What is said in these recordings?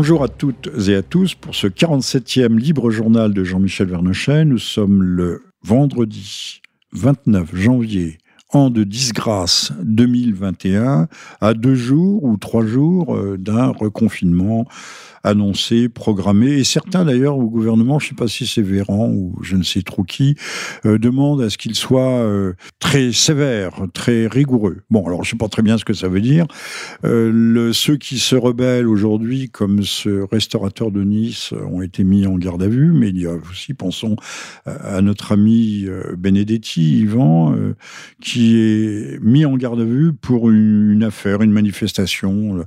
Bonjour à toutes et à tous pour ce 47e libre journal de Jean-Michel Vernochet. Nous sommes le vendredi 29 janvier an de disgrâce 2021 à deux jours ou trois jours euh, d'un reconfinement annoncé, programmé, et certains d'ailleurs au gouvernement, je ne sais pas si c'est Véran ou je ne sais trop qui, euh, demandent à ce qu'il soit euh, très sévère, très rigoureux. Bon, alors je ne sais pas très bien ce que ça veut dire. Euh, ceux qui se rebellent aujourd'hui, comme ce restaurateur de Nice, ont été mis en garde à vue, mais il y a aussi, pensons à notre ami Benedetti, Yvan, qui est mis en garde à vue pour une affaire, une manifestation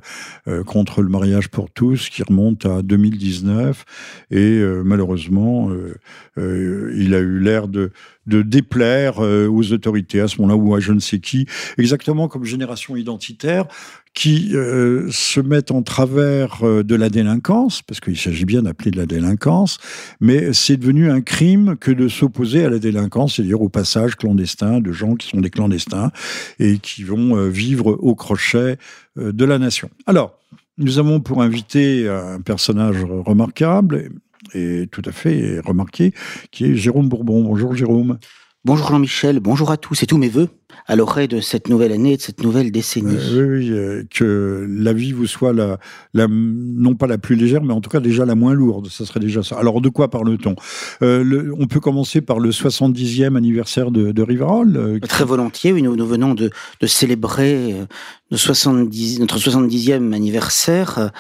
contre le mariage pour tous qui remonte à 2019 et euh, malheureusement, euh, euh, il a eu l'air de, déplaire aux autorités à ce moment-là ou à je ne sais qui, exactement comme Génération Identitaire, qui se mettent en travers de la délinquance, parce qu'il s'agit bien d'appeler de la délinquance, mais c'est devenu un crime que de s'opposer à la délinquance, c'est-à-dire au passage clandestin de gens qui sont des clandestins et qui vont vivre au crochet de la nation. Alors, nous avons pour invité un personnage remarquable et tout à fait remarqué, qui est Jérôme Bourbon. Bonjour Jérôme. Bonjour Jean-Michel, bonjour à tous et tous mes voeux à l'oreille de cette nouvelle année, de cette nouvelle décennie. Euh, oui, oui euh, que la vie vous soit la, la, non pas la plus légère, mais en tout cas déjà la moins lourde. Ça serait déjà ça. Alors de quoi parle-t-on? Euh, On peut commencer par le 70e anniversaire de, de Rivarol. Très volontiers, oui, nous, nous venons de, de célébrer de 70, notre 70e anniversaire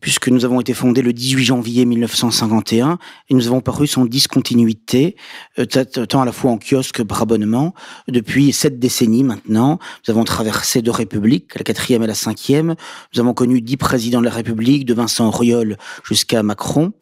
puisque nous avons été fondés le 18 janvier 1951 et nous avons paru sans discontinuité, euh, tant à la fois en kiosque que par abonnement, depuis sept décennies maintenant. Nous avons traversé deux républiques, la quatrième et la cinquième. Nous avons connu dix présidents de la République, de Vincent Auriol jusqu'à Macron.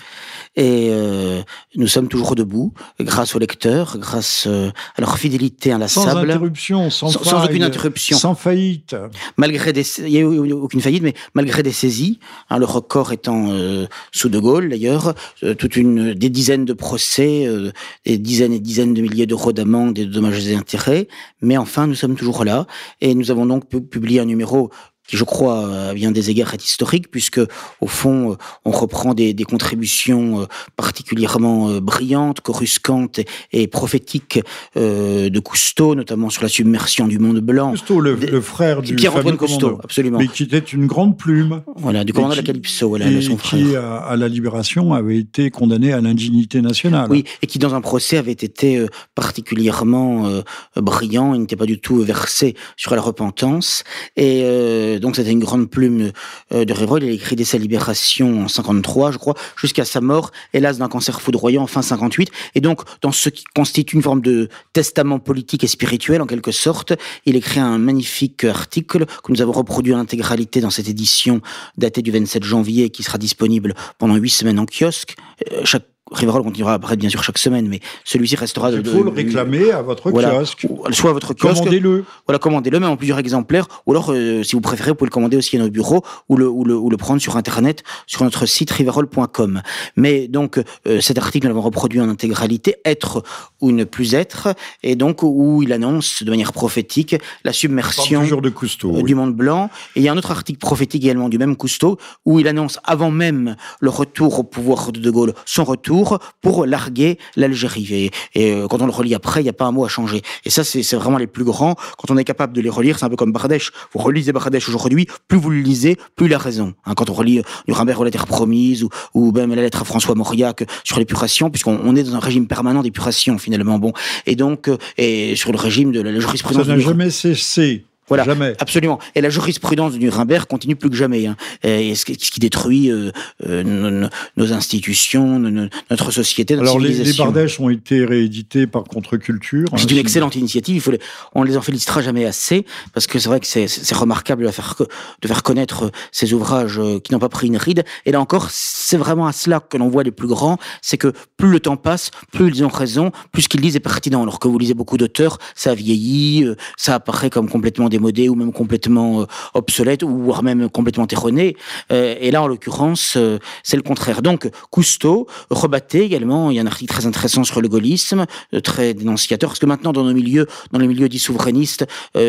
Et euh, nous sommes toujours debout, grâce aux lecteurs, grâce euh, à leur fidélité inlassable. Sans interruption, sans, sans, aucune interruption. Sans faillite. Malgré des, il n'y a eu aucune faillite, mais malgré des saisies, hein, le corps étant euh, sous De Gaulle d'ailleurs, euh, toute une des dizaines de procès, euh, des dizaines et dizaines de milliers d'euros d'amende et de dommages et intérêts. Mais enfin, nous sommes toujours là et nous avons donc publié un numéro qui je crois à bien des égards est historique puisque au fond on reprend des, des contributions euh, particulièrement euh, brillantes, coruscantes et, prophétiques euh, de Cousteau, notamment sur la submersion du monde blanc. Cousteau, le, le frère du Pierre Antoine Cousteau, absolument. Mais qui était une grande plume. Voilà, du commandant de la Calypso, voilà, et son frère. qui à, la libération avait été condamné à l'indignité nationale. Oui, et qui dans un procès avait été particulièrement brillant, il n'était pas du tout versé sur la repentance et donc c'était une grande plume euh, de Révrol. Il a écrit dès sa libération en 53, je crois, jusqu'à sa mort, hélas d'un cancer foudroyant en fin 58. Et donc, dans ce qui constitue une forme de testament politique et spirituel, en quelque sorte, il écrit un magnifique article que nous avons reproduit en intégralité dans cette édition datée du 27 janvier, qui sera disponible pendant huit semaines en kiosque. Euh, Rivarol continuera à apparaître bien sûr chaque semaine, mais celui-ci restera. Il faut le réclamer à votre kiosque. Soit à votre kiosque. Commandez-le. Voilà, commandez-le, mais en plusieurs exemplaires. Ou alors, euh, si vous préférez, vous pouvez le commander aussi à nos bureaux ou le, ou le, ou le prendre sur Internet, sur notre site rivarol.com. Mais donc, euh, cet article, nous l'avons reproduit en intégralité, être ou ne plus être, et donc où il annonce de manière prophétique la submersion de Cousteau, euh, du monde blanc. Et il y a un autre article prophétique également du même Cousteau, où il annonce avant même le retour au pouvoir de De Gaulle, son retour pour larguer l'Algérie. Et, euh, quand on le relit après, il n'y a pas un mot à changer. Et ça, c'est vraiment les plus grands. Quand on est capable de les relire, c'est un peu comme Bardèche. Vous relisez Bardèche aujourd'hui, plus vous le lisez, plus il a raison. Hein, quand on relit Nuremberg aux lettres promises ou, ou même la lettre à François Mauriac sur l'épuration, puisqu'on est dans un régime permanent d'épuration finalement. Bon, et donc euh, et sur le régime de la jurisprudence. Ça n'a jamais cessé. Voilà, jamais. absolument. Et la jurisprudence de Nuremberg continue plus que jamais. Hein. Et ce qui détruit euh, euh, nos, institutions, notre société, notre Alors civilisation. Les, les Bardèches ont été réédités par Contre-Culture. Hein, c'est une excellente initiative. Il faut les, on les en félicitera jamais assez parce que c'est vrai que c'est remarquable de faire, de faire connaître ces ouvrages euh, qui n'ont pas pris une ride. Et là encore, c'est vraiment à cela que l'on voit les plus grands, c'est que plus le temps passe, plus ils ont raison, plus ce qu'ils disent est pertinent. Alors que vous lisez beaucoup d'auteurs, ça a vieilli, ça apparaît comme complètement démodé ou même complètement obsolète ou voire même complètement erroné. et là, en l'occurrence, c'est le contraire. Donc, Cousteau, Rebatté également, il y a un article très intéressant sur le gaullisme, très dénonciateur, parce que maintenant, dans nos milieux, dans les milieux dits souverainistes,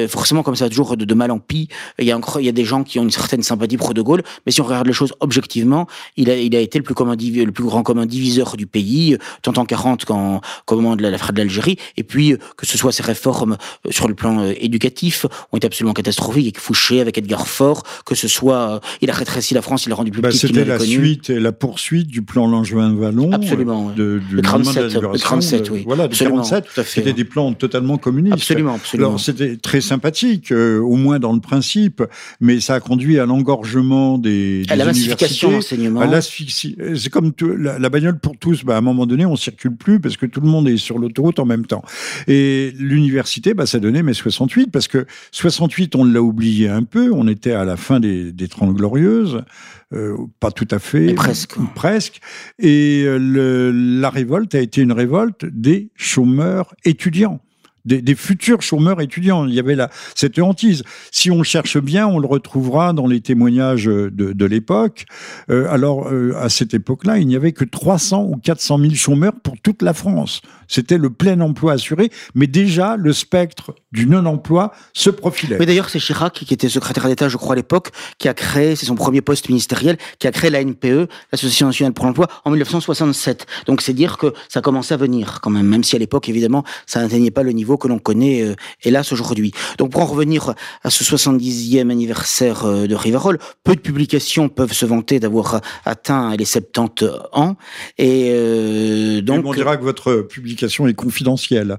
forcément, comme ça, toujours de, mal en pis, il y, a, il y a des gens qui ont une certaine sympathie pour De Gaulle, mais si on regarde les choses objectivement, il a, il a été le plus, commun, le plus grand commun diviseur du pays, tant en 40 qu'en moment de la, la de l'Algérie, et puis que ce soit ses réformes sur le plan éducatif ont été absolument catastrophiques, avec Fouché, avec Edgar Faure, que ce soit, il a rétréci la France, il a rendu plus bah, petite C'était la suite et la poursuite du plan Langevin-Vallon. Absolument. De, de, le 37, le 37, oui. Voilà, de 47. C'était des plans totalement communistes. Absolument, absolument. Alors, c'était très sympathique, au moins dans le principe, mais ça a conduit à l'engorgement des, des à la massification l'enseignement. C'est comme la, la, bagnole pour tous. Bah, à un moment donné, on circule plus parce que tout le monde est sur l'autoroute en même temps. Et l'université, bah, ça donnait mai 68 parce que 68, on l'a oublié un peu. On était à la fin des, des Trente Glorieuses. Euh, pas tout à fait, presque. presque. Et euh, le, la révolte a été une révolte des chômeurs étudiants des, futurs chômeurs étudiants. Il y avait là cette hantise. Si on cherche bien, on le retrouvera dans les témoignages de, l'époque. Euh, alors, euh, à cette époque-là, il n'y avait que 300 ou 400 000 chômeurs pour toute la France. C'était le plein emploi assuré, mais déjà, le spectre du non-emploi se profilait. Mais d'ailleurs, c'est Chirac, qui était secrétaire d'État, je crois, à l'époque, qui a créé, c'est son premier poste ministériel, qui a créé la NPE, l'Association nationale pour l'emploi, en 1967. Donc, c'est dire que ça commençait à venir, quand même, même si à l'époque, évidemment, ça n'atteignait pas le niveau que l'on connaît, euh, hélas, aujourd'hui. Donc, pour en revenir à ce 70e anniversaire euh, de Rivarol, peu de publications peuvent se vanter d'avoir atteint les 70 ans. Et euh, donc. on dira que votre publication est confidentielle.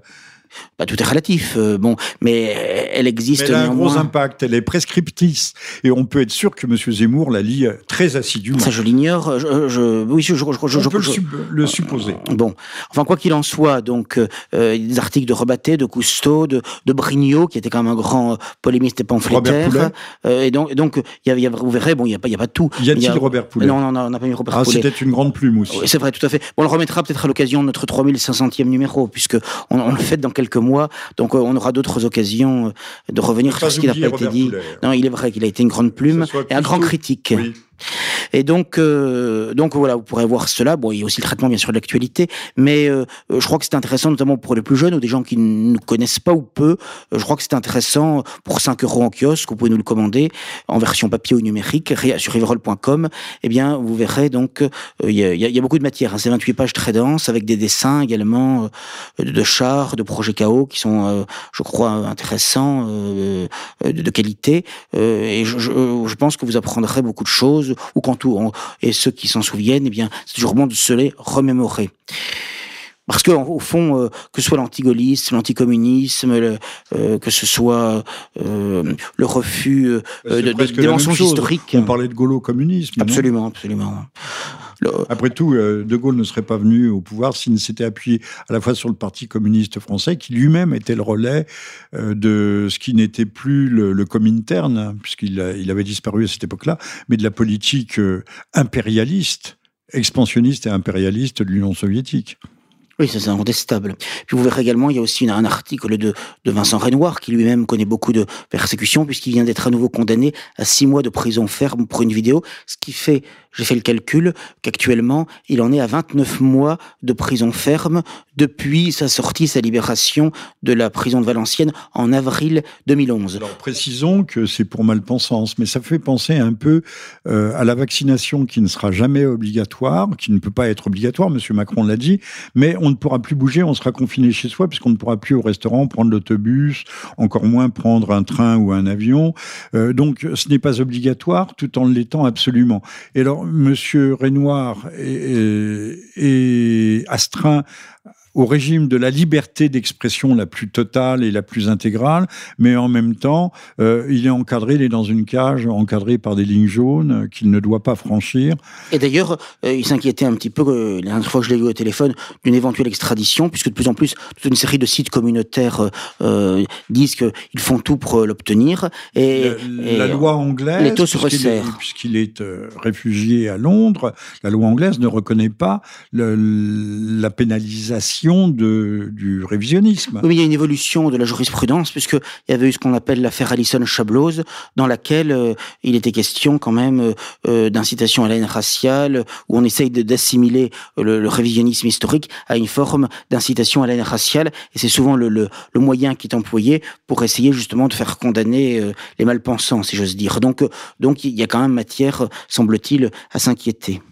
Bah, tout est relatif, euh, bon, mais elle existe. elle a un gros impact, elle est prescriptrice, et on peut être sûr que M. Zemmour la lit euh, très assidûment. Ça, je l'ignore. Je, je, oui, je, je, on peut le, supposer. Bon, enfin quoi qu'il en soit, donc euh, des articles de Rebatté, de Cousteau, de, de Brignot, qui était quand même un grand polémiste et pamphlétaire. et donc, donc, y a, y a, vous verrez, bon, il n'y a pas, il y a pas tout. Y a-t-il Robert Poulet Non, non, non, on n'a pas mis Robert ah, Poulet. C'était une grande plume aussi. c'est vrai, tout à fait. Bon, on le remettra peut-être à l'occasion de notre 3500e numéro, puisque on, on le fait dans quelques mois. Donc euh, on aura d'autres occasions euh, de revenir sur ce qui n'a pas été dit. Non, il est vrai qu'il a été une grande plume et un grand critique. Et donc, euh, donc voilà, vous pourrez voir cela. Bon, il y a aussi le traitement bien sûr de l'actualité, mais euh, je crois que c'est intéressant notamment pour les plus jeunes ou des gens qui ne nous connaissent pas ou peu. Euh, je crois que c'est intéressant pour 5 euros en kiosque, vous pouvez nous le commander en version papier ou numérique sur riverol.com. Eh bien, vous verrez donc il y, a, beaucoup de matière. Hein. C'est 28 pages très denses avec des dessins également de chars, de projets KO qui sont, je crois, intéressants, de, qualité. et je pense que vous apprendrez beaucoup de choses ou quand tout, et ceux qui s'en souviennent, eh bien, c'est toujours bon de se les remémorer. Parce que au fond, euh, que ce soit l'antigolisme, l'anticommunisme, euh, que ce soit euh, le refus de, des mensonges historiques. On parlait de gaulo-communisme. Absolument, absolument. Après tout, euh, De Gaulle ne serait pas venu au pouvoir s'il ne s'était appuyé à la fois sur le Parti communiste français, qui lui-même était le relais euh, de ce qui n'était plus le, le Comintern, puisqu'il il avait disparu à cette époque-là, mais de la politique euh, impérialiste, expansionniste et impérialiste de l'Union soviétique. Oui, ça c'est incontestable. Puis vous verrez également, il y a aussi un article de, de Vincent Renoir, qui lui-même connaît beaucoup de persécutions, puisqu'il vient d'être à nouveau condamné à six mois de prison ferme pour une vidéo, ce qui fait j'ai fait le calcul qu'actuellement, il en est à 29 mois de prison ferme depuis sa sortie, sa libération de la prison de Valenciennes en avril 2011. Alors précisons que c'est pour malpensance, mais ça fait penser un peu euh, à la vaccination qui ne sera jamais obligatoire, qui ne peut pas être obligatoire, Monsieur Macron l'a dit, mais on ne pourra plus bouger, on sera confiné chez soi puisqu'on ne pourra plus au restaurant prendre l'autobus, encore moins prendre un train ou un avion. Euh, donc ce n'est pas obligatoire tout en l'étant absolument. Et alors Monsieur Renoir est, astreint au régime de la liberté d'expression la plus totale et la plus intégrale, mais en même temps, euh, il est encadré, il est dans une cage encadré par des lignes jaunes qu'il ne doit pas franchir. Et d'ailleurs, euh, il s'inquiétait un petit peu, euh, la dernière fois que je l'ai vu au téléphone, d'une éventuelle extradition, puisque de plus en plus, toute une série de sites communautaires disent qu'ils font tout pour l'obtenir. Et, la loi anglaise, puisqu'il est, réfugié à Londres, la loi anglaise ne reconnaît pas le, la pénalisation du révisionnisme. Oui, il y a une évolution de la jurisprudence, puisqu'il y avait eu ce qu'on appelle l'affaire Allison-Chablose, dans laquelle euh, il était question quand même euh, d'incitation à la haine raciale, où on essaye d'assimiler le, révisionnisme historique à une forme d'incitation à la haine raciale, et c'est souvent le, moyen qui est employé pour essayer justement de faire condamner les malpensants, si j'ose dire. Donc, donc il y a quand même matière, semble-t-il, à s'inquiéter.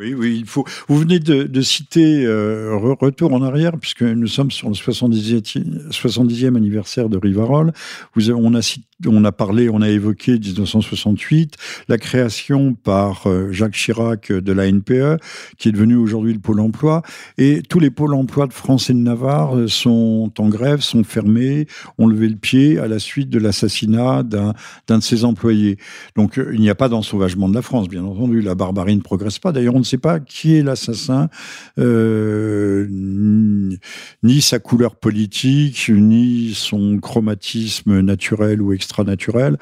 Oui, oui, il faut. Vous venez de, citer euh, Retour en arrière, puisque nous sommes sur le 70e, 70e anniversaire de Rivarol. Vous, on, a, on a parlé, on a évoqué 1968, la création par euh, Jacques Chirac de la NPE, qui est devenue aujourd'hui le Pôle emploi. Et tous les pôles emploi de France et de Navarre euh, sont en grève, sont fermés, ont levé le pied à la suite de l'assassinat d'un de ses employés. Donc il n'y a pas d'ensauvagement de la France, bien entendu. La barbarie ne progresse pas. D'ailleurs, on ne sait pas qui est l'assassin, euh, ni sa couleur politique, ni son chromatisme naturel ou extra-naturel.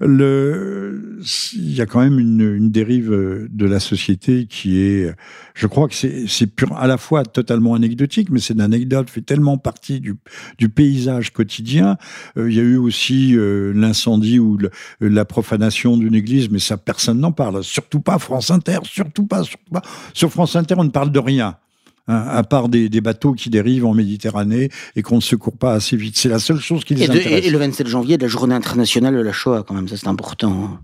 Il y a quand même une, dérive de la société qui est, je crois que c'est à la fois totalement anecdotique, mais c'est une anecdote fait tellement partie du, du paysage quotidien. Euh, il y a eu aussi euh, l'incendie ou la profanation d'une église, mais ça personne n'en parle. Surtout pas France Inter, surtout pas, surtout pas. Sur France Inter, on ne parle de rien. Hein, à part des, bateaux qui dérivent en Méditerranée et qu'on ne secourt pas assez vite. C'est la seule chose qui les et intéresse. Et le 27 janvier, de la journée internationale de la Shoah, quand même, ça c'est important. Hein.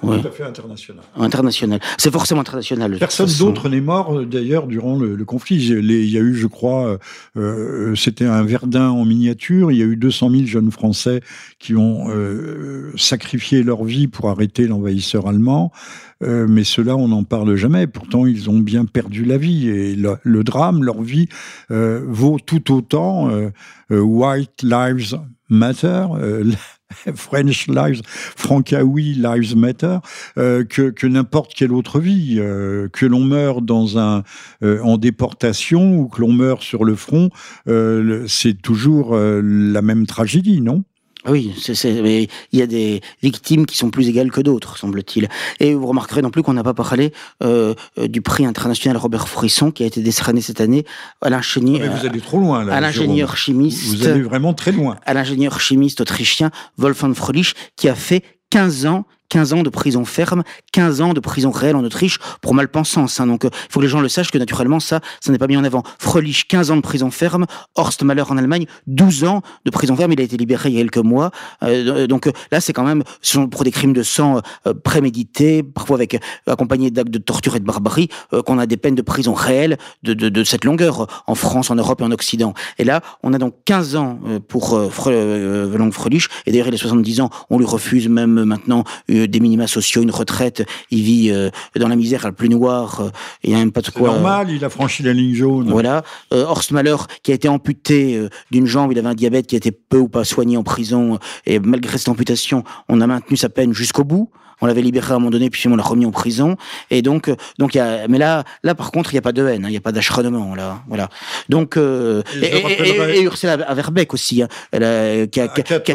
Tout à fait international. International. C'est forcément international. Personne d'autre n'est mort euh, d'ailleurs durant le, conflit. Il y a eu, je crois, euh, euh, c'était un Verdun en miniature. Il y a eu 200 000 jeunes Français qui ont sacrifié leur vie pour arrêter l'envahisseur allemand. mais cela, on n'en parle jamais. Pourtant, ils ont bien perdu la vie. Et le, drame, leur vie, vaut tout autant White Lives Matter, French Lives, Francaoui Lives Matter, euh, que, que n'importe quelle autre vie, euh, que l'on meurt dans un euh, en déportation ou que l'on meurt sur le front, c'est toujours la même tragédie, non? Oui, mais il y a des victimes qui sont plus égales que d'autres, semble-t-il. Et vous remarquerez non plus qu'on n'a pas parlé euh, du prix international Robert Frisson qui a été décerné cette année à l'ingénieur. Ah, vous allez trop loin là. À l'ingénieur chimiste. Vous allez vraiment très loin. À l'ingénieur chimiste autrichien Wolfgang Fröhlich qui a fait 15 ans 15 ans de prison ferme, 15 ans de prison réelle en Autriche pour malpensance. Hein. Donc, il euh, faut que les gens le sachent que naturellement, ça, ça n'est pas mis en avant. Fröhlich, 15 ans de prison ferme. Horst Mahler en Allemagne, 12 ans de prison ferme. Il a été libéré il y a quelques mois. Euh, donc euh, là, c'est quand même pour des crimes de sang prémédités, parfois avec accompagnés d'actes de torture et de barbarie, qu'on a des peines de prison réelles de, cette longueur en France, en Europe et en Occident. Et là, on a donc 15 ans pour Fröhlich. Et d'ailleurs, il a 70 ans. On lui refuse même maintenant euh, des minima sociaux, une retraite, il vit euh, dans la misère la plus noire, euh, il n'y a même pas de quoi. normal, il a franchi la ligne jaune. Voilà. Horst Mahler, qui a été amputé d'une jambe, il avait un diabète qui a été peu ou pas soigné en prison, et malgré cette amputation, on a maintenu sa peine jusqu'au bout on l'avait libéré à un moment donné, puis on l'a remis en prison. Et donc, euh, donc y a, mais là, là par contre, il n'y a pas de haine, hein, il n'y a pas d'acharnement là, voilà. Donc, euh, et, Ursula Verbeck aussi, hein, elle a, qui, a, qui, a, qui,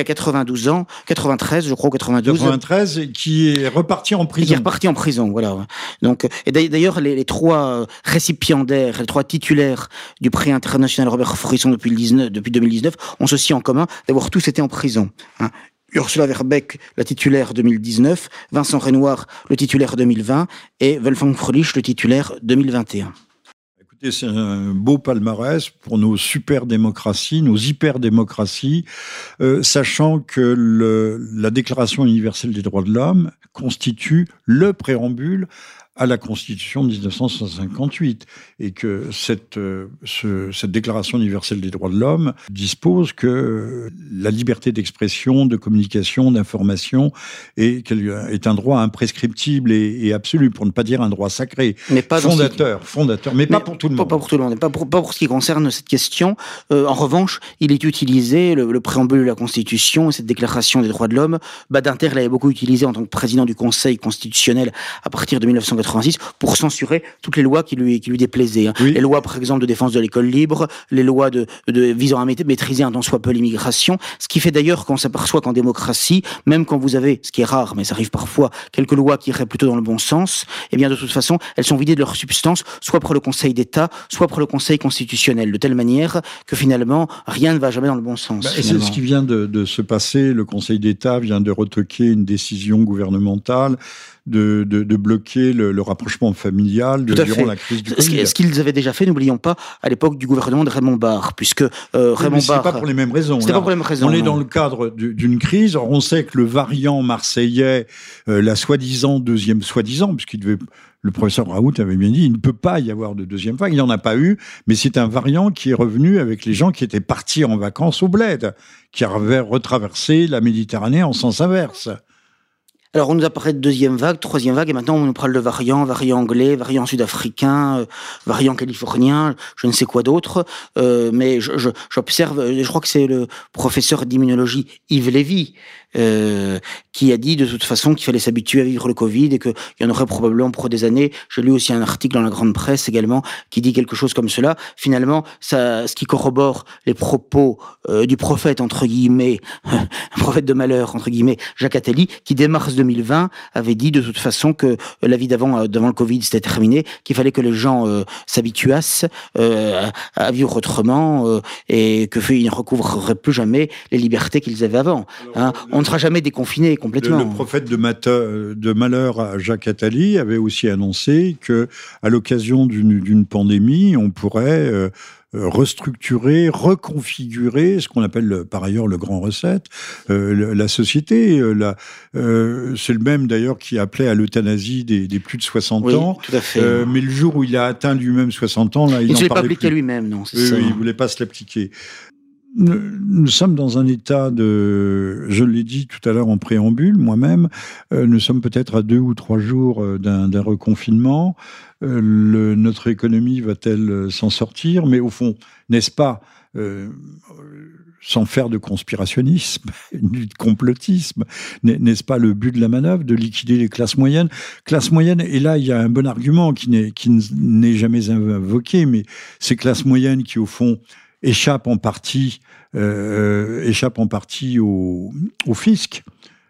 a, 92 ans, 93, je crois, 92. 93, qui est reparti en prison. Qui est reparti en prison, voilà. Donc, et d'ailleurs, les, les, trois récipiendaires, les trois titulaires du prix international Robert Frisson depuis, le 19, depuis 2019 ont ceci en commun d'avoir tous été en prison. Hein. Ursula Verbeck, la titulaire 2019, Vincent Renoir, le titulaire 2020 et Wolfgang Fröhlich, le titulaire 2021 Écoutez, c'est un beau palmarès pour nos super démocraties, nos hyper démocraties, euh, sachant que la Déclaration universelle des droits de l'homme constitue le préambule à la Constitution de 1958 et que cette, euh, ce, cette Déclaration universelle des droits de l'homme dispose que la liberté d'expression, de communication, d'information est, est un droit imprescriptible et, absolu, pour ne pas dire un droit sacré, mais pas fondateur, fondateur, mais, pas pour tout le monde. Pas pour tout le monde, pas pour, pas pour ce qui concerne cette question. Euh, en revanche, il est utilisé, le, préambule de la Constitution, cette Déclaration des droits de l'homme, Badinter l'avait beaucoup utilisé en tant que président du Conseil constitutionnel à partir de 1980 86 pour censurer toutes les lois qui lui, qui lui déplaisaient. Hein. Les lois, par exemple, de défense de l'école libre, les lois de, de visant à maîtriser un tant soit peu l'immigration, ce qui fait d'ailleurs qu'on s'aperçoit qu'en démocratie, même quand vous avez, ce qui est rare, mais ça arrive parfois, quelques lois qui iraient plutôt dans le bon sens, eh bien de toute façon, elles sont vidées de leur substance, soit pour le Conseil d'État, soit pour le Conseil constitutionnel, de telle manière que finalement, rien ne va jamais dans le bon sens. Bah, c'est ce qui vient de, de se passer. Le Conseil d'État vient de retoquer une décision gouvernementale de, de, bloquer le, rapprochement familial de, durant la crise du Covid. Ce qu'ils avaient déjà fait, n'oublions pas, à l'époque du gouvernement de Raymond Barre, puisque euh, Raymond Barre... pas pour les mêmes raisons. Pas pour les mêmes raisons. On est dans le cadre d'une crise. on sait que le variant marseillais, euh, la soi-disant deuxième soi-disant, puisqu'il devait le professeur Raoult avait bien dit, il ne peut pas y avoir de deuxième vague. Il n'y en a pas eu, mais c'est un variant qui est revenu avec les gens qui étaient partis en vacances au bled, qui avaient retraversé la Méditerranée en sens inverse. Alors on nous apparaît de deuxième vague, troisième vague, et maintenant on nous parle de variants, variant anglais, variant sud-africain, euh, variant californien, je ne sais quoi d'autre. Euh, mais j'observe, je, je, crois que c'est le professeur d'immunologie Yves Lévy euh, qui a dit de toute façon qu'il fallait s'habituer à vivre le Covid et qu'il y en aurait probablement pour des années. J'ai lu aussi un article dans la grande presse également qui dit quelque chose comme cela. Finalement, ça, ce qui corrobore les propos euh, du prophète entre guillemets, prophète de malheur entre guillemets, Jacques Attali, qui dès mars 2020 avait dit de toute façon que la vie d'avant, euh, devant le Covid, c'était terminé, qu'il fallait que les gens euh, s'habituassent à, vivre autrement et que ils ne recouvreraient plus jamais les libertés qu'ils avaient avant. Hein on sera jamais déconfiné complètement. Le, prophète de, de, malheur, Jacques Attali, avait aussi annoncé que, à l'occasion d'une pandémie, on pourrait euh, restructurer, reconfigurer ce qu'on appelle par ailleurs le grand recette, euh, la société. Euh, c'est le même d'ailleurs qui appelait à l'euthanasie des, plus de 60 ans. Tout à fait. mais le jour où il a atteint lui-même 60 ans, là, il, ne s'est pas appliqué lui-même, non. Il voulait pas se l'appliquer. Nous, sommes dans un état de, je l'ai dit tout à l'heure en préambule, moi-même, euh, nous sommes peut-être à deux ou trois jours euh, d'un reconfinement. Euh, notre économie va-t-elle s'en sortir? Mais au fond, n'est-ce pas, sans faire de conspirationnisme, du complotisme, n'est-ce pas le but de la manœuvre de liquider les classes moyennes? Classes moyennes, et là il y a un bon argument qui n'est jamais invoqué, mais ces classes moyennes qui au fond échappe en partie, euh, échappe en partie au, au fisc.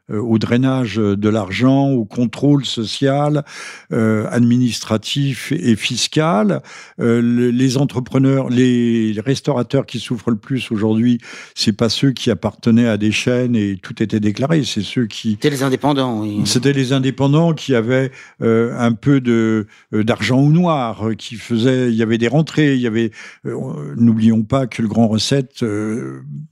Euh, au drainage de l'argent, au contrôle social, euh, administratif et fiscal. Euh, les entrepreneurs, les restaurateurs qui souffrent le plus aujourd'hui, c'est pas ceux qui appartenaient à des chaînes et tout était déclaré, c'est ceux qui... C'était les indépendants, oui. C'était les indépendants qui avaient un peu de d'argent au noir, qui faisaient... Il y avait des rentrées, il y avait... N'oublions pas que le Grand Recette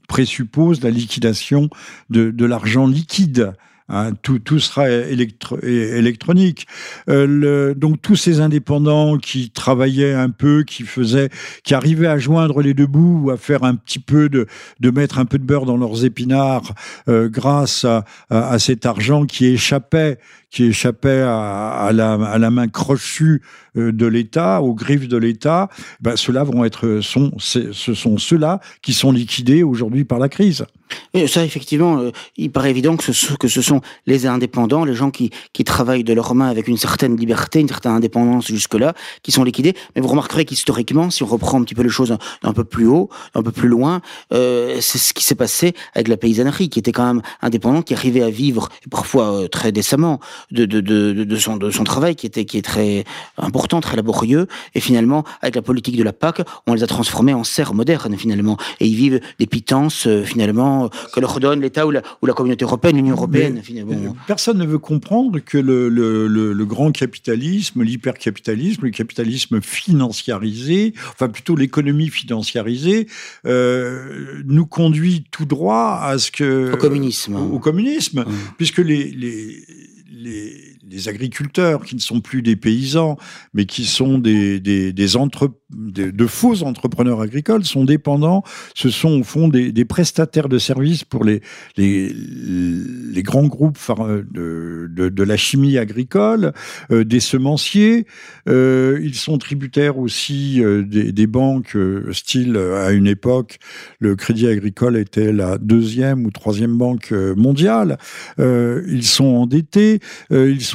présuppose la liquidation de, de l'argent liquide. Hein, tout, sera électronique. Euh, donc tous ces indépendants qui travaillaient un peu, qui faisaient, qui arrivaient à joindre les deux bouts ou à faire un petit peu de, mettre un peu de beurre dans leurs épinards euh, grâce à, cet argent qui échappait, qui échappaient à, la, main crochue euh, de l'État, aux griffes de l'État, ben, ceux-là vont être, sont, ce sont ceux-là qui sont liquidés aujourd'hui par la crise. Et ça, effectivement, euh, il paraît évident que ce, sont les indépendants, les gens qui, travaillent de leurs mains avec une certaine liberté, une certaine indépendance jusque-là, qui sont liquidés. Mais vous remarquerez qu'historiquement, si on reprend un petit peu les choses un, peu plus haut, un peu plus loin, euh, c'est ce qui s'est passé avec la paysannerie, qui était quand même indépendant, qui arrivait à vivre, parfois très décemment, de, de, de, de, son, de son travail qui était qui est très important, très laborieux. Et finalement, avec la politique de la PAC, on les a transformés en serfs modernes finalement. Et ils vivent des pitances euh, finalement que leur donne l'État ou la, ou la communauté européenne, l'Union européenne. finalement. Personne ne veut comprendre que le, le, le, grand capitalisme, l'hypercapitalisme, le capitalisme financiarisé, enfin plutôt l'économie financiarisée, euh, nous conduit tout droit à ce que au communisme, au, communisme, mmh. puisque les, les les, agriculteurs qui ne sont plus des paysans, mais qui sont des, des, de faux entrepreneurs agricoles, sont dépendants, ce sont au fond des, prestataires de services pour les, les, les grands groupes de, de, la chimie agricole, euh, des semenciers. Euh, ils sont tributaires aussi euh, des, des, banques, style à une époque, le Crédit Agricole était la deuxième ou troisième banque mondiale. ils sont endettés,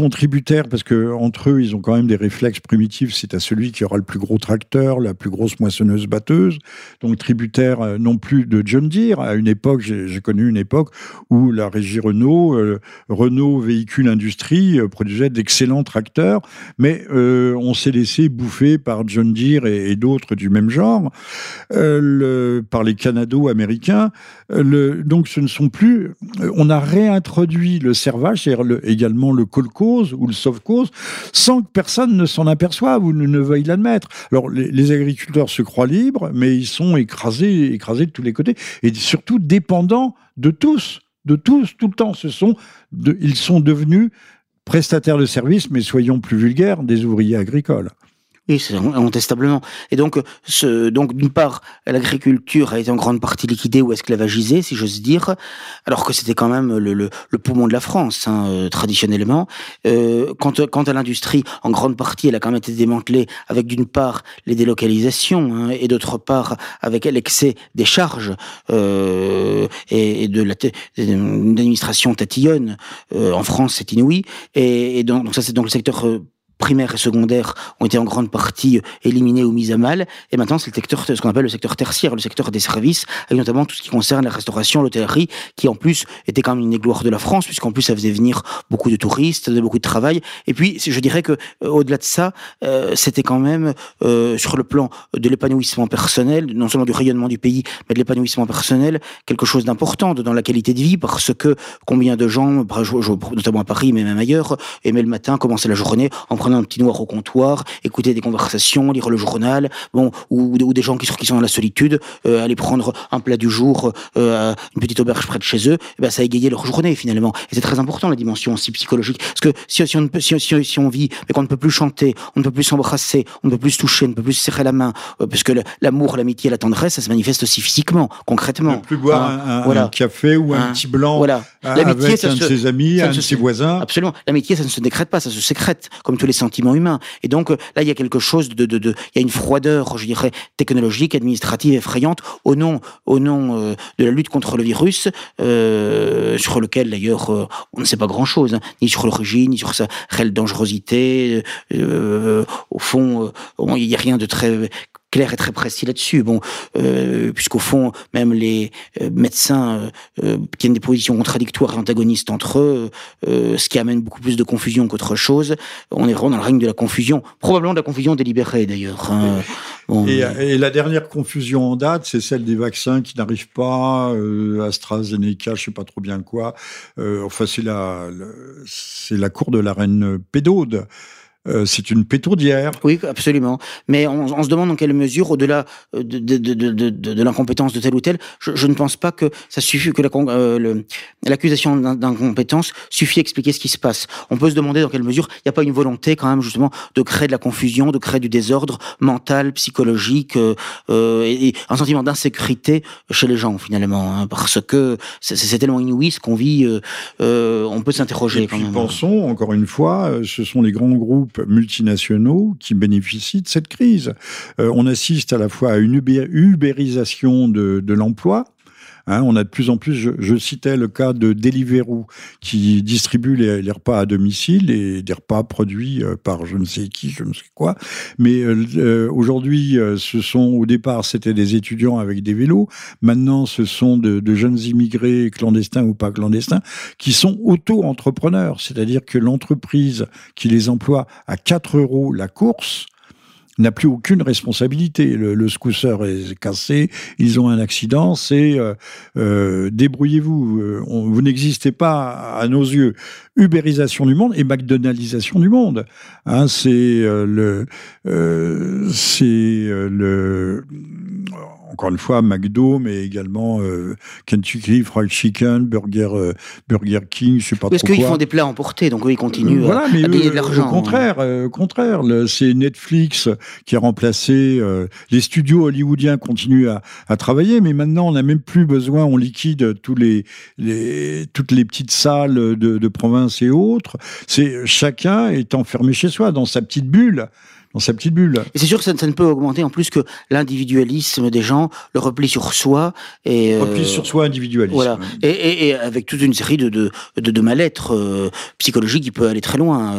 tributaires parce que entre eux, ils ont quand même des réflexes primitifs. C'est à celui qui aura le plus gros tracteur, la plus grosse moissonneuse batteuse. Donc tributaire euh, non plus de John Deere. À une époque, j'ai connu une époque où la régie Renault, euh, Renault véhicule industrie, euh, produisait d'excellents tracteurs, mais on s'est laissé bouffer par John Deere et, d'autres du même genre, par les Canado-américains. Donc ce ne sont plus. On a réintroduit le servage, c'est-à-dire également le ou le cause sans que personne ne s'en aperçoive ou ne, veuille l'admettre. Alors les, agriculteurs se croient libres, mais ils sont écrasés, écrasés de tous les côtés, et surtout dépendants de tous, de tous, tout le temps. Ce sont, ils sont devenus prestataires de services, mais soyons plus vulgaires, des ouvriers agricoles. Oui, c'est incontestablement. Et donc, ce, donc d'une part, l'agriculture a été en grande partie liquidée ou esclavagisée, si j'ose dire, alors que c'était quand même le, poumon de la France, hein, euh, traditionnellement. Euh, quant, quant à l'industrie, en grande partie, elle a quand même été démantelée avec d'une part les délocalisations hein, et d'autre part avec l'excès des charges euh, et, de l'administration tatillonne. Euh, en France, c'est inouï. Et, donc, ça, c'est donc le secteur euh, primaires et secondaires ont été en grande partie éliminés ou mis à mal. Et maintenant, c'est le secteur, ce qu'on appelle le secteur tertiaire, le secteur des services, et notamment tout ce qui concerne la restauration, l'hôtellerie, qui en plus était quand même une gloire de la France, puisqu'en plus ça faisait venir beaucoup de touristes, beaucoup de travail. Et puis, je dirais que euh, au-delà de ça, euh, c'était quand même euh, sur le plan de l'épanouissement personnel, non seulement du rayonnement du pays, mais de l'épanouissement personnel, quelque chose d'important dans la qualité de vie, parce que combien de gens, notamment à Paris, mais même ailleurs, aimaient le matin commencer la journée en prenant un petit noir au comptoir, écouter des conversations, lire le journal, bon, ou, des gens qui, qui sont dans la solitude, euh, aller prendre un plat du jour, euh, une petite auberge près de chez eux, et eh ben ça a égayé leur journée finalement. Et c'est très important la dimension aussi psychologique, parce que si, si on peut, si, si, on vit, mais qu'on ne peut plus chanter, on ne peut plus s'embrasser, on ne peut plus se toucher, on ne peut plus se serrer la main, euh, parce que l'amour, l'amitié, la tendresse, ça se manifeste aussi physiquement, concrètement. Ne plus boire hein, un, café ou un, petit blanc voilà. avec un de ses amis, un de ses voisins. Absolument. L'amitié, ça ne se décrète pas, ça se sécrète, comme tous les sentiments. Et donc là, il y a quelque chose de, de, il y a une froideur, je dirais, technologique, administrative effrayante au nom, au nom euh, de la lutte contre le virus, euh, sur lequel d'ailleurs euh, on ne sait pas grand-chose, hein, ni sur l'origine, ni sur sa réelle dangerosité. au fond, il n'y a rien de très clair et très précis là-dessus. Bon, euh, puisqu'au fond, même les euh, médecins euh, tiennent des positions contradictoires et antagonistes entre eux, euh, ce qui amène beaucoup plus de confusion qu'autre chose. On est vraiment dans le règne de la confusion, probablement de la confusion délibérée d'ailleurs. Hein. Bon, et, et, la dernière confusion en date, c'est celle des vaccins qui n'arrivent pas, euh, AstraZeneca, je sais pas trop bien quoi. enfin, c'est la, c'est la cour de la reine Pédaude. Euh, c'est une pétourdière. Oui, absolument. Mais on, se demande dans quelle mesure, au-delà euh, de, de, de, de l'incompétence de tel ou tel, je, ne pense pas que ça suffit, que euh, l'accusation d'incompétence suffit à expliquer ce qui se passe. On peut se demander dans quelle mesure il n'y a pas une volonté quand même justement de créer de la confusion, de créer du désordre mental, psychologique, et, un sentiment d'insécurité chez les gens finalement, hein, parce que c'est tellement inouï ce qu'on vit, on peut s'interroger. quand même. Pensons encore une fois, ce sont les grands groupes multinationaux qui bénéficient de cette crise. Euh, on assiste à la fois à une ubérisation de, de l'emploi, Hein, on a de plus en plus, je, citais le cas de Deliveroo qui distribue les, repas à domicile et des repas produits euh, par je ne sais qui, je ne sais quoi. Mais euh, euh, aujourd'hui, ce sont au départ c'était des étudiants avec des vélos. Maintenant, ce sont de, de jeunes immigrés clandestins ou pas clandestins qui sont auto-entrepreneurs, c'est-à-dire que l'entreprise qui les emploie à 4 euros la course n'a plus aucune responsabilité. Le, le, scooter est cassé, ils ont un accident, c'est euh, euh débrouillez-vous. Euh, vous n'existez pas à nos yeux. Ubérisation du monde et McDonaldisation du monde. Hein, c'est le, c'est le encore une fois, McDo, mais également euh, Kentucky Fried Chicken, Burger, euh, Burger King, je sais pas Parce qu'ils font des plats emportés, donc eux, ils continuent à, gagner de l'argent. Au contraire, euh, contraire c'est Netflix qui a remplacé les studios hollywoodiens continuent à, à, travailler, mais maintenant on n'a même plus besoin, on liquide tous les, les toutes les petites salles de, de province et autres. C'est chacun est enfermé chez soi dans sa petite bulle dans sa petite bulle. Et c'est sûr que ça, ne peut augmenter en plus que l'individualisme des gens, le repli sur soi et repli sur soi individualisme. Voilà. Et, et, avec toute une série de de, de, de mal-être psychologique qui peut aller très loin.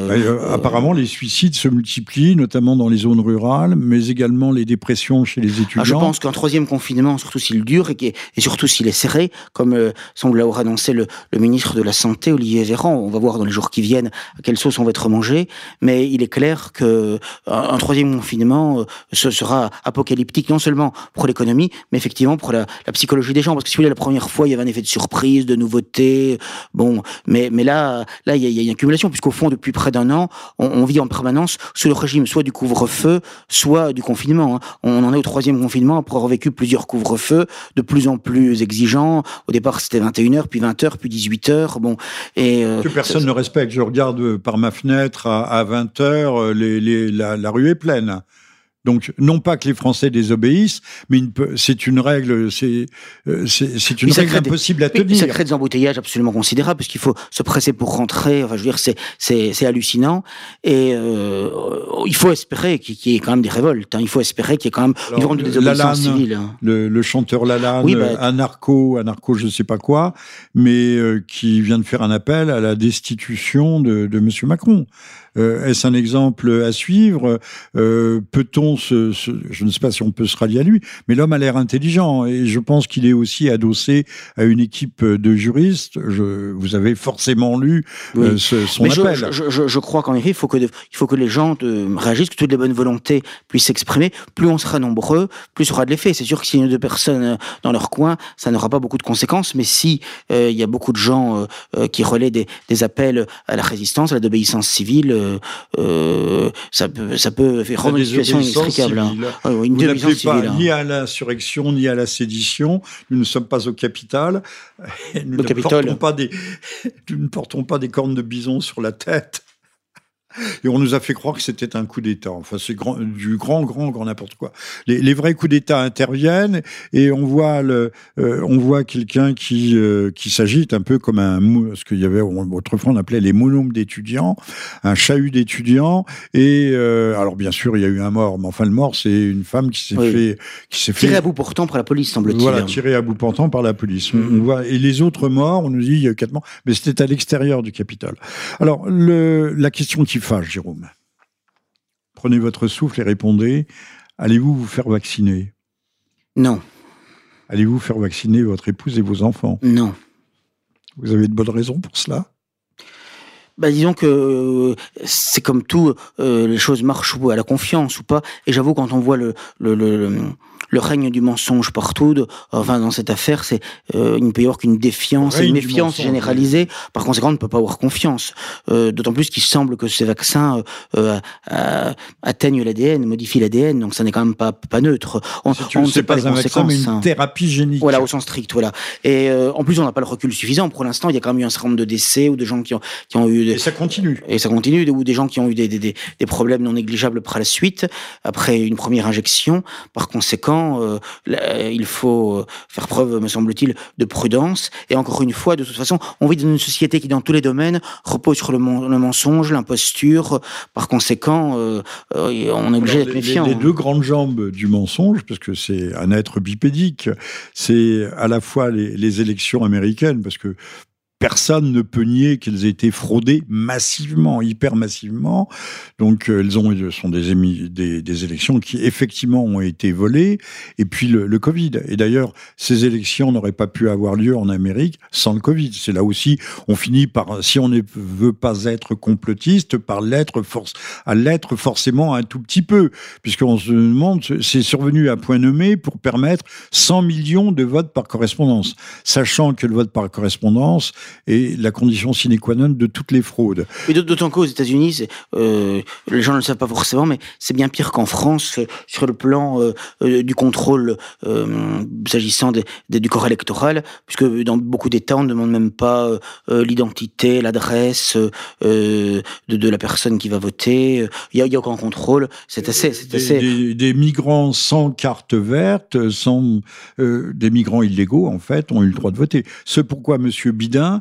apparemment, les suicides se multiplient, notamment dans les zones rurales, mais également les dépressions chez les étudiants. Ah, je pense qu'un troisième confinement, surtout s'il dure et, et surtout s'il est serré, comme semble l'avoir annoncé le, le ministre de la Santé, Olivier Véran, on va voir dans les jours qui viennent à quelle sauce on va être mangé, mais il est clair que un, troisième confinement euh, ce sera apocalyptique non seulement pour l'économie, mais effectivement pour la, psychologie des gens, parce que si vous voulez, la première fois, il y avait un effet de surprise, de nouveauté, bon, mais mais là, là, il y a, une accumulation, puisqu'au fond, depuis près d'un an, on, vit en permanence sous le régime soit du couvre-feu, soit du confinement. Hein. On en est au troisième confinement après avoir vécu plusieurs couvre-feux de plus en plus exigeants. Au départ, c'était 21h, puis 20h, puis 18h. Bon, et euh, que personne ne respecte. Je regarde euh, par ma fenêtre à, 20 h euh, les, la, rue est pleine. Donc, non pas que les Français désobéissent, mais c'est une règle, c'est euh, c'est une règle impossible à tenir. Ça crée des embouteillages absolument considérables, parce qu'il faut se presser pour rentrer. Enfin, je veux dire, c'est c'est hallucinant. Et euh, il faut espérer qu'il y ait quand même des révoltes. Hein. Il faut espérer qu'il y ait quand même une forme de désobéissance civile. Hein. Le, le, chanteur Lalanne, oui, bah, anarcho, anarcho, je sais pas quoi, mais euh, qui vient de faire un appel à la destitution de, de Monsieur Macron. Euh, est-ce un exemple à suivre? Euh, Peut-on se, je ne sais pas si on peut se rallier à lui, mais l'homme a l'air intelligent et je pense qu'il est aussi adossé à une équipe de juristes. Je, vous avez forcément lu euh, ce, son appel. Je, je, je crois qu'en effet, il faut que il faut que les gens réagissent, que toutes les bonnes volontés puissent s'exprimer. Plus on sera nombreux, plus il y aura de l'effet. C'est sûr que s'il y a deux personnes dans leur coin, ça n'aura pas beaucoup de conséquences. Mais si il y a beaucoup de gens qui relaient des, des, appels à la résistance, à la désobéissance civile, euh, euh, ça peut, ça peut rendre une situation inextricable. Hein. Vous n'appelez pas hein. ni à l'insurrection ni à la sédition. Nous ne sommes pas au capital. Nous, ne portons pas des, nous ne portons pas des cornes de bison sur la tête. Et on nous a fait croire que c'était un coup d'État. Enfin, c'est grand, du grand, grand, grand n'importe quoi. Les, les, vrais coups d'État interviennent et on voit le, euh, on voit quelqu'un qui euh, qui s'agite un peu comme un ce qu'il y avait autrefois on appelait les monomes d'étudiants, un chahut d'étudiants. Et euh, alors bien sûr il y a eu un mort, mais enfin le mort c'est une femme qui s'est fait qui s'est tiré à bout portant par la police semble-t-il. Voilà, tiré à bout portant par la police. Mm-hmm. On voit et les autres morts, on nous dit il y a eu quatre morts, mais c'était à l'extérieur du Capitole. Alors le la question qui fâche, Jérôme. Prenez votre souffle et répondez. Allez-vous vous faire vacciner? Non. Allez-vous faire vacciner votre épouse et vos enfants? Non. Vous avez de bonnes raisons pour cela? Bah, disons que euh, c'est comme tout, euh, les choses marchent à la confiance ou pas. Et j'avoue, quand on voit le, le, le, le règne du mensonge partout. enfin, dans cette affaire, c'est euh, il ne peut y avoir qu'une défiance et une méfiance généralisée. Par conséquent, on ne peut pas avoir confiance. Euh, D'autant plus qu'il semble que ces vaccins euh, euh atteignent l'ADN, modifient l'ADN, donc ça n'est quand même pas, pas neutre. On, on ne sait pas, les un vaccin, mais une hein. thérapie génique. Voilà, au sens strict, voilà. Et euh, en plus, on n'a pas le recul suffisant. Pour l'instant, il y a quand même eu un certain nombre de décès ou de gens qui ont, qui ont eu... Des, et ça continue. Et ça continue, ou des gens qui ont eu des, des, des, problèmes non négligeables après la suite, après une première injection. Par conséquent, euh, il faut euh, faire preuve, me semble-t-il, de prudence. Et encore une fois, de toute façon, on vit dans une société qui, dans tous les domaines, repose sur le, mensonge, l'imposture. Par conséquent, euh, on est obligé d'être méfiant. Les, deux grandes jambes du mensonge, parce que c'est un être bipédique, c'est à la fois les, les élections américaines, parce que personne ne peut nier qu'elles aient été fraudées massivement, hyper massivement. Donc euh, elles ont sont des, des, des, élections qui effectivement ont été volées. Et puis le, le Covid. Et d'ailleurs, ces élections n'auraient pas pu avoir lieu en Amérique sans le Covid. C'est là aussi, on finit par, si on ne veut pas être complotiste, par l'être force, à l'être forcément un tout petit peu, puisqu'on se demande, c'est survenu à point nommé pour permettre 100 millions de votes par correspondance, sachant que le vote par correspondance et la condition sine qua non de toutes les fraudes. Et d'autant qu'aux États-Unis, euh, les gens ne le savent pas forcément, mais c'est bien pire qu'en France sur le plan euh, euh, du contrôle euh, s'agissant du corps électoral, puisque dans beaucoup d'États, on ne demande même pas euh, l'identité, l'adresse de, de, la personne qui va voter. Il n'y a, a, aucun contrôle. C'est assez, c'est assez. Des, des, migrants sans carte verte, sans des migrants illégaux en fait, ont eu le droit de voter. Ce pourquoi Monsieur Bidin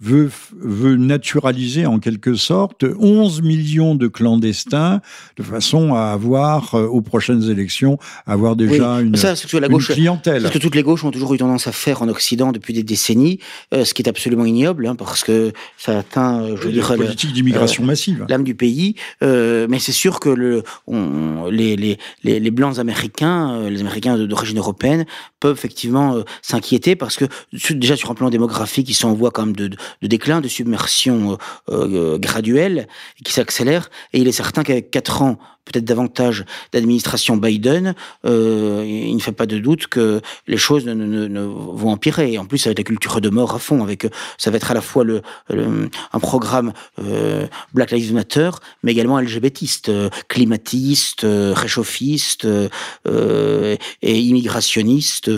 veut, veut naturaliser en quelque sorte 11 millions de clandestins de façon à avoir, euh, aux prochaines élections, avoir déjà une, ça, la gauche, clientèle. Ce que toutes les gauches ont toujours eu tendance à faire en Occident depuis des décennies, euh, ce qui est absolument ignoble, hein, parce que ça atteint, euh, je veux dire, politique d'immigration massive, l'âme du pays. mais c'est sûr que le, on, les, les, les, blancs américains, les Américains d'origine européenne, peuvent effectivement s'inquiéter parce que déjà sur un plan démographique, ils sont en voie quand même de, de déclin, de submersion graduelle qui s'accélère. Et il est certain qu'avec quatre ans peut-être davantage d'administration Biden, euh, il ne fait pas de doute que les choses ne, vont empirer. En plus, avec la culture de mort à fond, avec ça va être à la fois le, un programme euh, Black Lives Matter, mais également LGBTiste, climatiste, réchauffiste euh, et immigrationniste.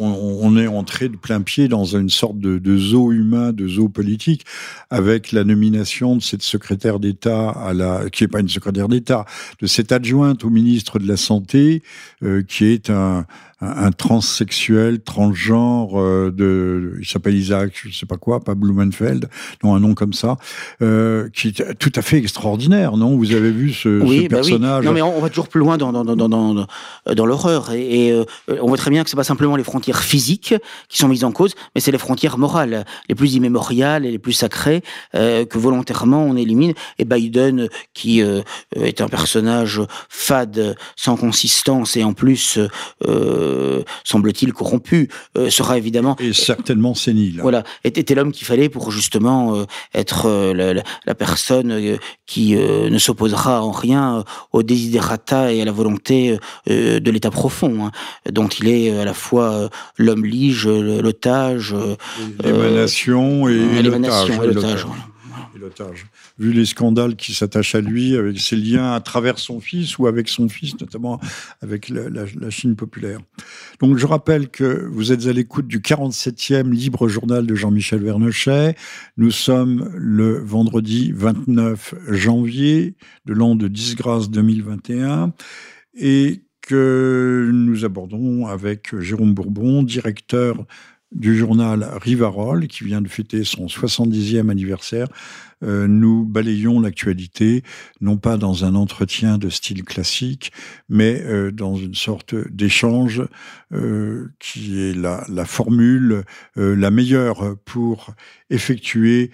On, est entré de plein pied dans une sorte de zoo humain, de zoo politique, avec la nomination de cette secrétaire d'État à la qui n'est pas une secrétaire d'État, de cette adjointe au ministre de la Santé, euh, qui est un, un, transsexuel, transgenre, euh, de, il s'appelle Isaac, je sais pas quoi, pas Blumenfeld, non, un nom comme ça, euh, qui est tout à fait extraordinaire, non? Vous avez vu ce, oui, ce personnage bah oui. Non, mais on, va toujours plus loin dans, dans, dans, dans, dans l'horreur, et, et on voit très bien que c'est pas simplement les frontières physiques qui sont mises en cause, mais c'est les frontières morales, les plus immémoriales et les plus sacrées, que volontairement on élimine, et Biden, qui est un personnage fade, sans consistance, et en plus... Euh, euh, semble-t-il, corrompu, euh, sera évidemment... Et certainement sénile. Voilà, était l'homme qu'il fallait pour justement euh, être la, personne qui ne s'opposera en rien au desiderata et à la volonté de l'État profond, hein, dont il est à la fois l'homme lige, l'otage... L'émanation et l'otage l'otage. Vu les scandales qui s'attachent à lui, avec ses liens à travers son fils ou avec son fils, notamment avec la, Chine populaire. Donc je rappelle que vous êtes à l'écoute du 47e Libre Journal de Jean-Michel Vernochet. Nous sommes le vendredi 29 janvier de l'an de disgrâce 2021 et que nous abordons avec Jérôme Bourbon, directeur du journal Rivarol, qui vient de fêter son 70e anniversaire, euh, nous balayons l'actualité, non pas dans un entretien de style classique, mais euh, dans une sorte d'échange euh, qui est la, la formule la meilleure pour effectuer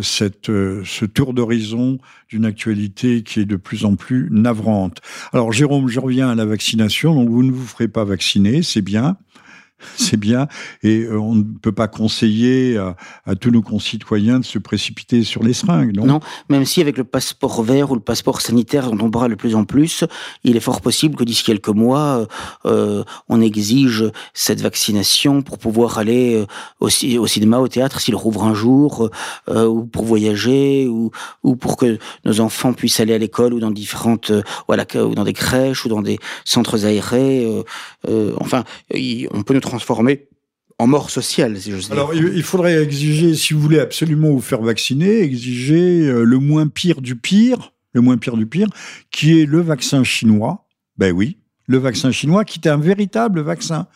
cette, ce tour d'horizon d'une actualité qui est de plus en plus navrante. Alors Jérôme, je reviens à la vaccination. Donc vous ne vous ferez pas vacciner, c'est bien c'est bien. Et euh, on ne peut pas conseiller à, tous nos concitoyens de se précipiter sur les seringues, non? Non, même si avec le passeport vert ou le passeport sanitaire on parle de plus en plus, il est fort possible que d'ici quelques mois, euh, on exige cette vaccination pour pouvoir aller euh, au, au cinéma, au théâtre, s'il rouvre un jour, ou pour voyager, ou, ou pour que nos enfants puissent aller à l'école ou dans différentes, voilà, ou dans des crèches ou dans des centres aérés. enfin, on peut nous transformer en mort sociale, si j'ose dire. Alors, il faudrait exiger, si vous voulez absolument vous faire vacciner, exiger euh, le moins pire du pire, le moins pire du pire, qui est le vaccin chinois. Ben oui, le vaccin chinois, qui est un véritable vaccin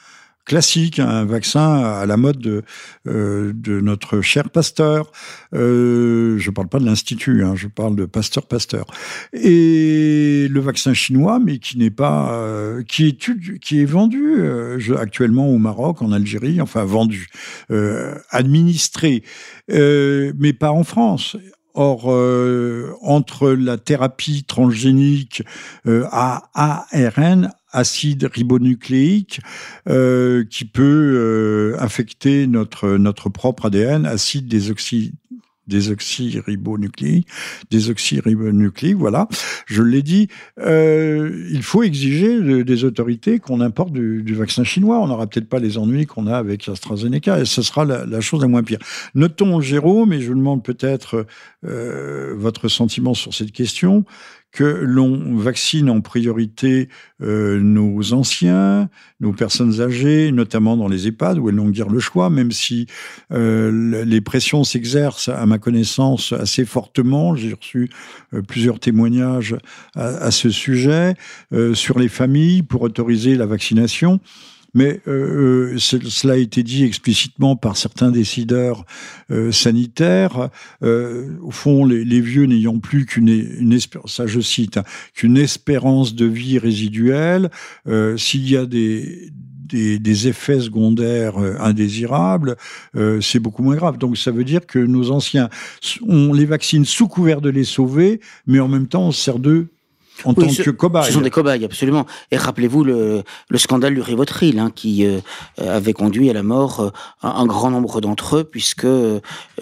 classique, un vaccin à la mode de, euh, de notre cher Pasteur. Euh, je ne parle pas de l'Institut, hein, je parle de Pasteur Pasteur. Et le vaccin chinois, mais qui n'est pas... Euh, qui, est, qui est vendu euh, actuellement au Maroc, en Algérie, enfin vendu, euh, administré, mais pas en France. Or, euh, entre la thérapie transgénique euh, à ARN, acide ribonucléique euh, qui peut euh, infecter notre, notre propre ADN, acide désoxy, désoxyribonucléique, désoxyribonucléique, voilà, je l'ai dit, euh, il faut exiger des autorités qu'on importe du, vaccin chinois. On n'aura peut-être pas les ennuis qu'on a avec AstraZeneca, et ce sera la, la, chose la moins pire. Notons, Jérôme, et je vous demande peut-être euh, votre sentiment sur cette question, que l'on vaccine en priorité euh, nos anciens, nos personnes âgées, notamment dans les EHPAD, où elles n'ont guère le choix, même si euh, les pressions s'exercent, à ma connaissance, assez fortement. J'ai reçu euh, plusieurs témoignages à, à ce sujet, sur les familles pour autoriser la vaccination. Mais euh, euh cela a été dit explicitement par certains décideurs euh, sanitaires. Au fond, les, vieux n'ayant plus qu'une une espérance, ça je cite, hein, qu'une espérance de vie résiduelle, s'il y a des, effets secondaires indésirables, c'est beaucoup moins grave. Donc ça veut dire que nos anciens, on les vaccine sous couvert de les sauver, mais en même temps on se sert d'eux en tant que cobayes. Ce sont des cobayes, absolument. Et rappelez-vous le, le, scandale du Rivotril, hein, qui euh, avait conduit à la mort euh, un, grand nombre d'entre eux, puisque euh,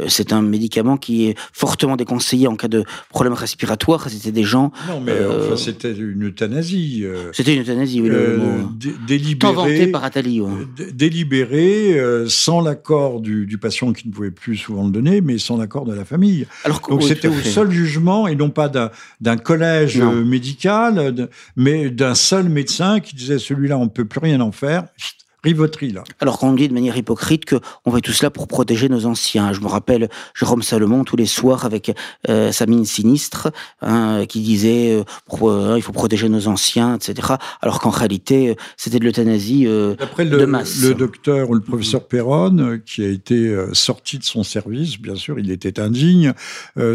c'est un médicament qui est fortement déconseillé en cas de problème respiratoire. C'était des gens. Non, mais enfin, c'était une euthanasie. c'était une euthanasie, oui. Le mot. Délibéré. par Attali. Ouais. Délibéré, sans l'accord du, du, patient qui ne pouvait plus souvent le donner, mais sans l'accord de la famille. Alors, Donc c'était au seul jugement et non pas d'un collège médical mais d'un seul médecin qui disait celui-là, on ne peut plus rien en faire. Rivotril. Alors qu'on dit de manière hypocrite qu'on fait tout cela pour protéger nos anciens. Je me rappelle Jérôme Salomon tous les soirs avec euh, sa mine sinistre hein, qui disait euh, euh, il faut protéger nos anciens, etc. Alors qu'en réalité c'était de l'euthanasie Après de masse. Le docteur ou le professeur Perron qui a été sorti de son service, bien sûr, il était indigne.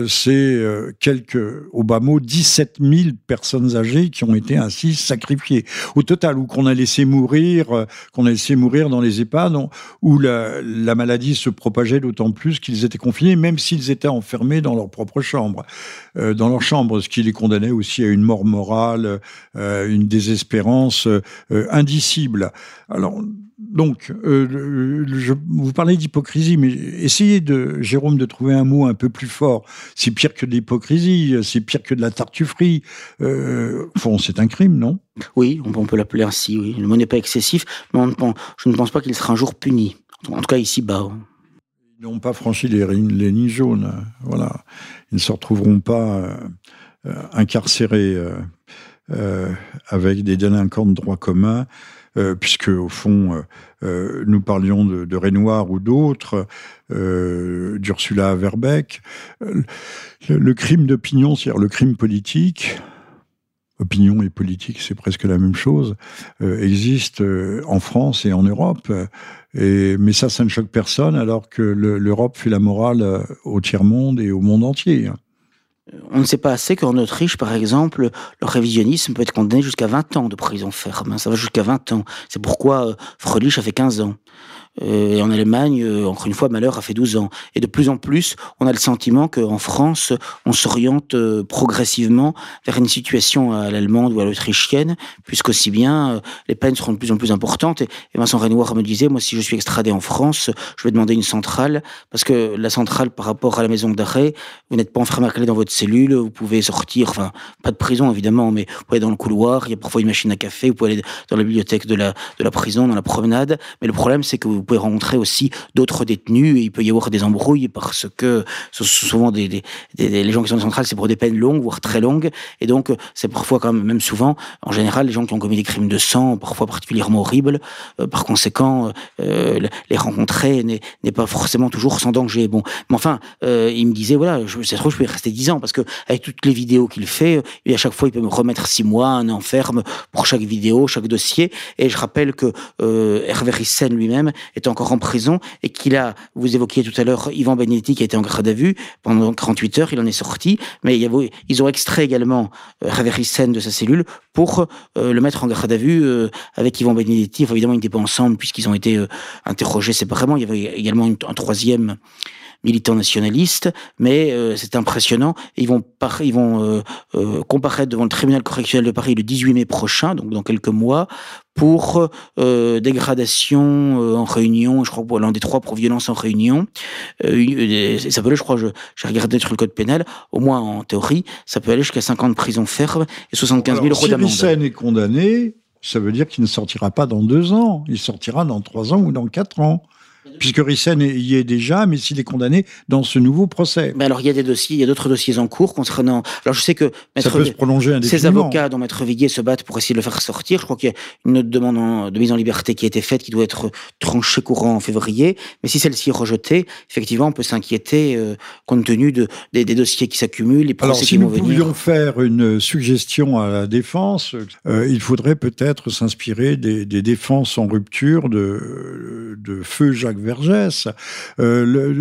C'est quelques au bas mot 17 000 personnes âgées qui ont été ainsi sacrifiées au total ou qu'on a laissé mourir, qu'on a laissé mourir dans les EHPAD où la, la maladie se propageait d'autant plus qu'ils étaient confinés, même s'ils étaient enfermés dans leur propre chambre, euh, dans leur chambre, ce qui les condamnait aussi à une mort morale, euh, une désespérance euh, indicible. Alors, donc, euh, je, vous parlez d'hypocrisie, mais essayez de, Jérôme, de trouver un mot un peu plus fort. C'est pire que de l'hypocrisie, c'est pire que de la tartufferie. Euh, bon, c'est un crime, non? Oui, on, peut l'appeler ainsi, oui. Le mot n'est pas excessif, mais je ne pense pas qu'il sera un jour puni. En tout cas, ici-bas. Ils n'ont pas franchi les, les lignes jaunes. Voilà. Ils ne se retrouveront pas euh, euh incarcérés avec des délinquants de droit commun. Euh, puisque au fond, euh, euh, nous parlions de, de Renoir ou d'autres, d'Ursula Verbeck. Le, crime d'opinion, c'est-à-dire le crime politique, opinion et politique, c'est presque la même chose, existe en France et en Europe. Et, mais ça, ça ne choque personne, alors que l'Europe fait la morale au tiers-monde et au monde entier. On ne sait pas assez qu'en Autriche, par exemple, le révisionnisme peut être condamné jusqu'à 20 ans de prison ferme. Ça va jusqu'à 20 ans. C'est pourquoi euh, Fröhlich a fait 15 ans. Euh, et en Allemagne, euh, encore une fois, Malheur a fait 12 ans. Et de plus en plus, on a le sentiment qu'en France, on s'oriente euh, progressivement vers une situation à l'allemande ou à l'autrichienne, puisqu'aussi bien les peines seront de plus en plus importantes. Et Vincent Renoir me disait, moi, si je suis extradé en France, je vais demander une centrale, parce que la centrale, par rapport à la maison d'arrêt, vous n'êtes pas enfermé à clé dans votre cellule, vous pouvez sortir, enfin, pas de prison évidemment, mais vous pouvez aller dans le couloir, il y a parfois une machine à café, vous pouvez aller dans la bibliothèque de la, de la prison, dans la promenade. Mais le problème, c'est que vous vous pouvez rencontrer aussi d'autres détenus et il peut y avoir des embrouilles parce que ce sont souvent des, les gens qui sont centrales, c'est pour des peines longues, voire très longues. Et donc, c'est parfois quand même, même souvent, en général, les gens qui ont commis des crimes de sang, parfois particulièrement horribles. Euh, par conséquent, euh, les rencontrer n'est pas forcément toujours sans danger. Bon, mais enfin, euh, il me disait, voilà, se trouve, je peux rester dix ans parce que avec toutes les vidéos qu'il fait, et à chaque fois, il peut me remettre six mois, un enferme pour chaque vidéo, chaque dossier. Et je rappelle que euh, Hervé Rissen lui-même est encore en prison et qu'il a, vous évoquiez tout à l'heure Yvan Benedetti qui a été en garde à vue pendant 48 heures, il en est sorti, mais ils ont extrait également euh, Rissen de sa cellule pour euh, le mettre en garde à vue euh, avec Yvan Benedetti. Évidemment, ils n'étaient pas ensemble puisqu'ils ont été euh, interrogés séparément. Il y avait également un troisième militants nationalistes, mais euh, c'est impressionnant. Ils vont, par, ils vont euh, euh, comparaître devant le tribunal correctionnel de Paris le 18 mai prochain, donc dans quelques mois, pour euh, dégradation euh, en réunion, je crois pour l'un des trois pour violence en réunion. Euh, ça peut aller, je crois, j'ai regardé sur le code pénal, au moins en théorie, ça peut aller jusqu'à 50 ans de prison ferme et 75 000 euros d'amende. Si est condamné, ça veut dire qu'il ne sortira pas dans deux ans, il sortira dans trois ans ou dans quatre ans. Puisque Rissen y est déjà, mais s'il est condamné dans ce nouveau procès. Mais alors il y a des dossiers, il y a d'autres dossiers en cours concernant. Alors je sais que Maître ça peut se prolonger Ces avocats dont Maître Viguier se battent pour essayer de le faire sortir. Je crois qu'il y a une autre demande de mise en liberté qui a été faite, qui doit être tranchée courant en février. Mais si celle-ci est rejetée, effectivement, on peut s'inquiéter euh, compte tenu de, des, dossiers qui s'accumulent, les procès alors, si nous pouvions faire une suggestion à la défense, euh, il faudrait peut-être s'inspirer des, des, défenses en rupture de, de feu Jacques Vergès. Euh,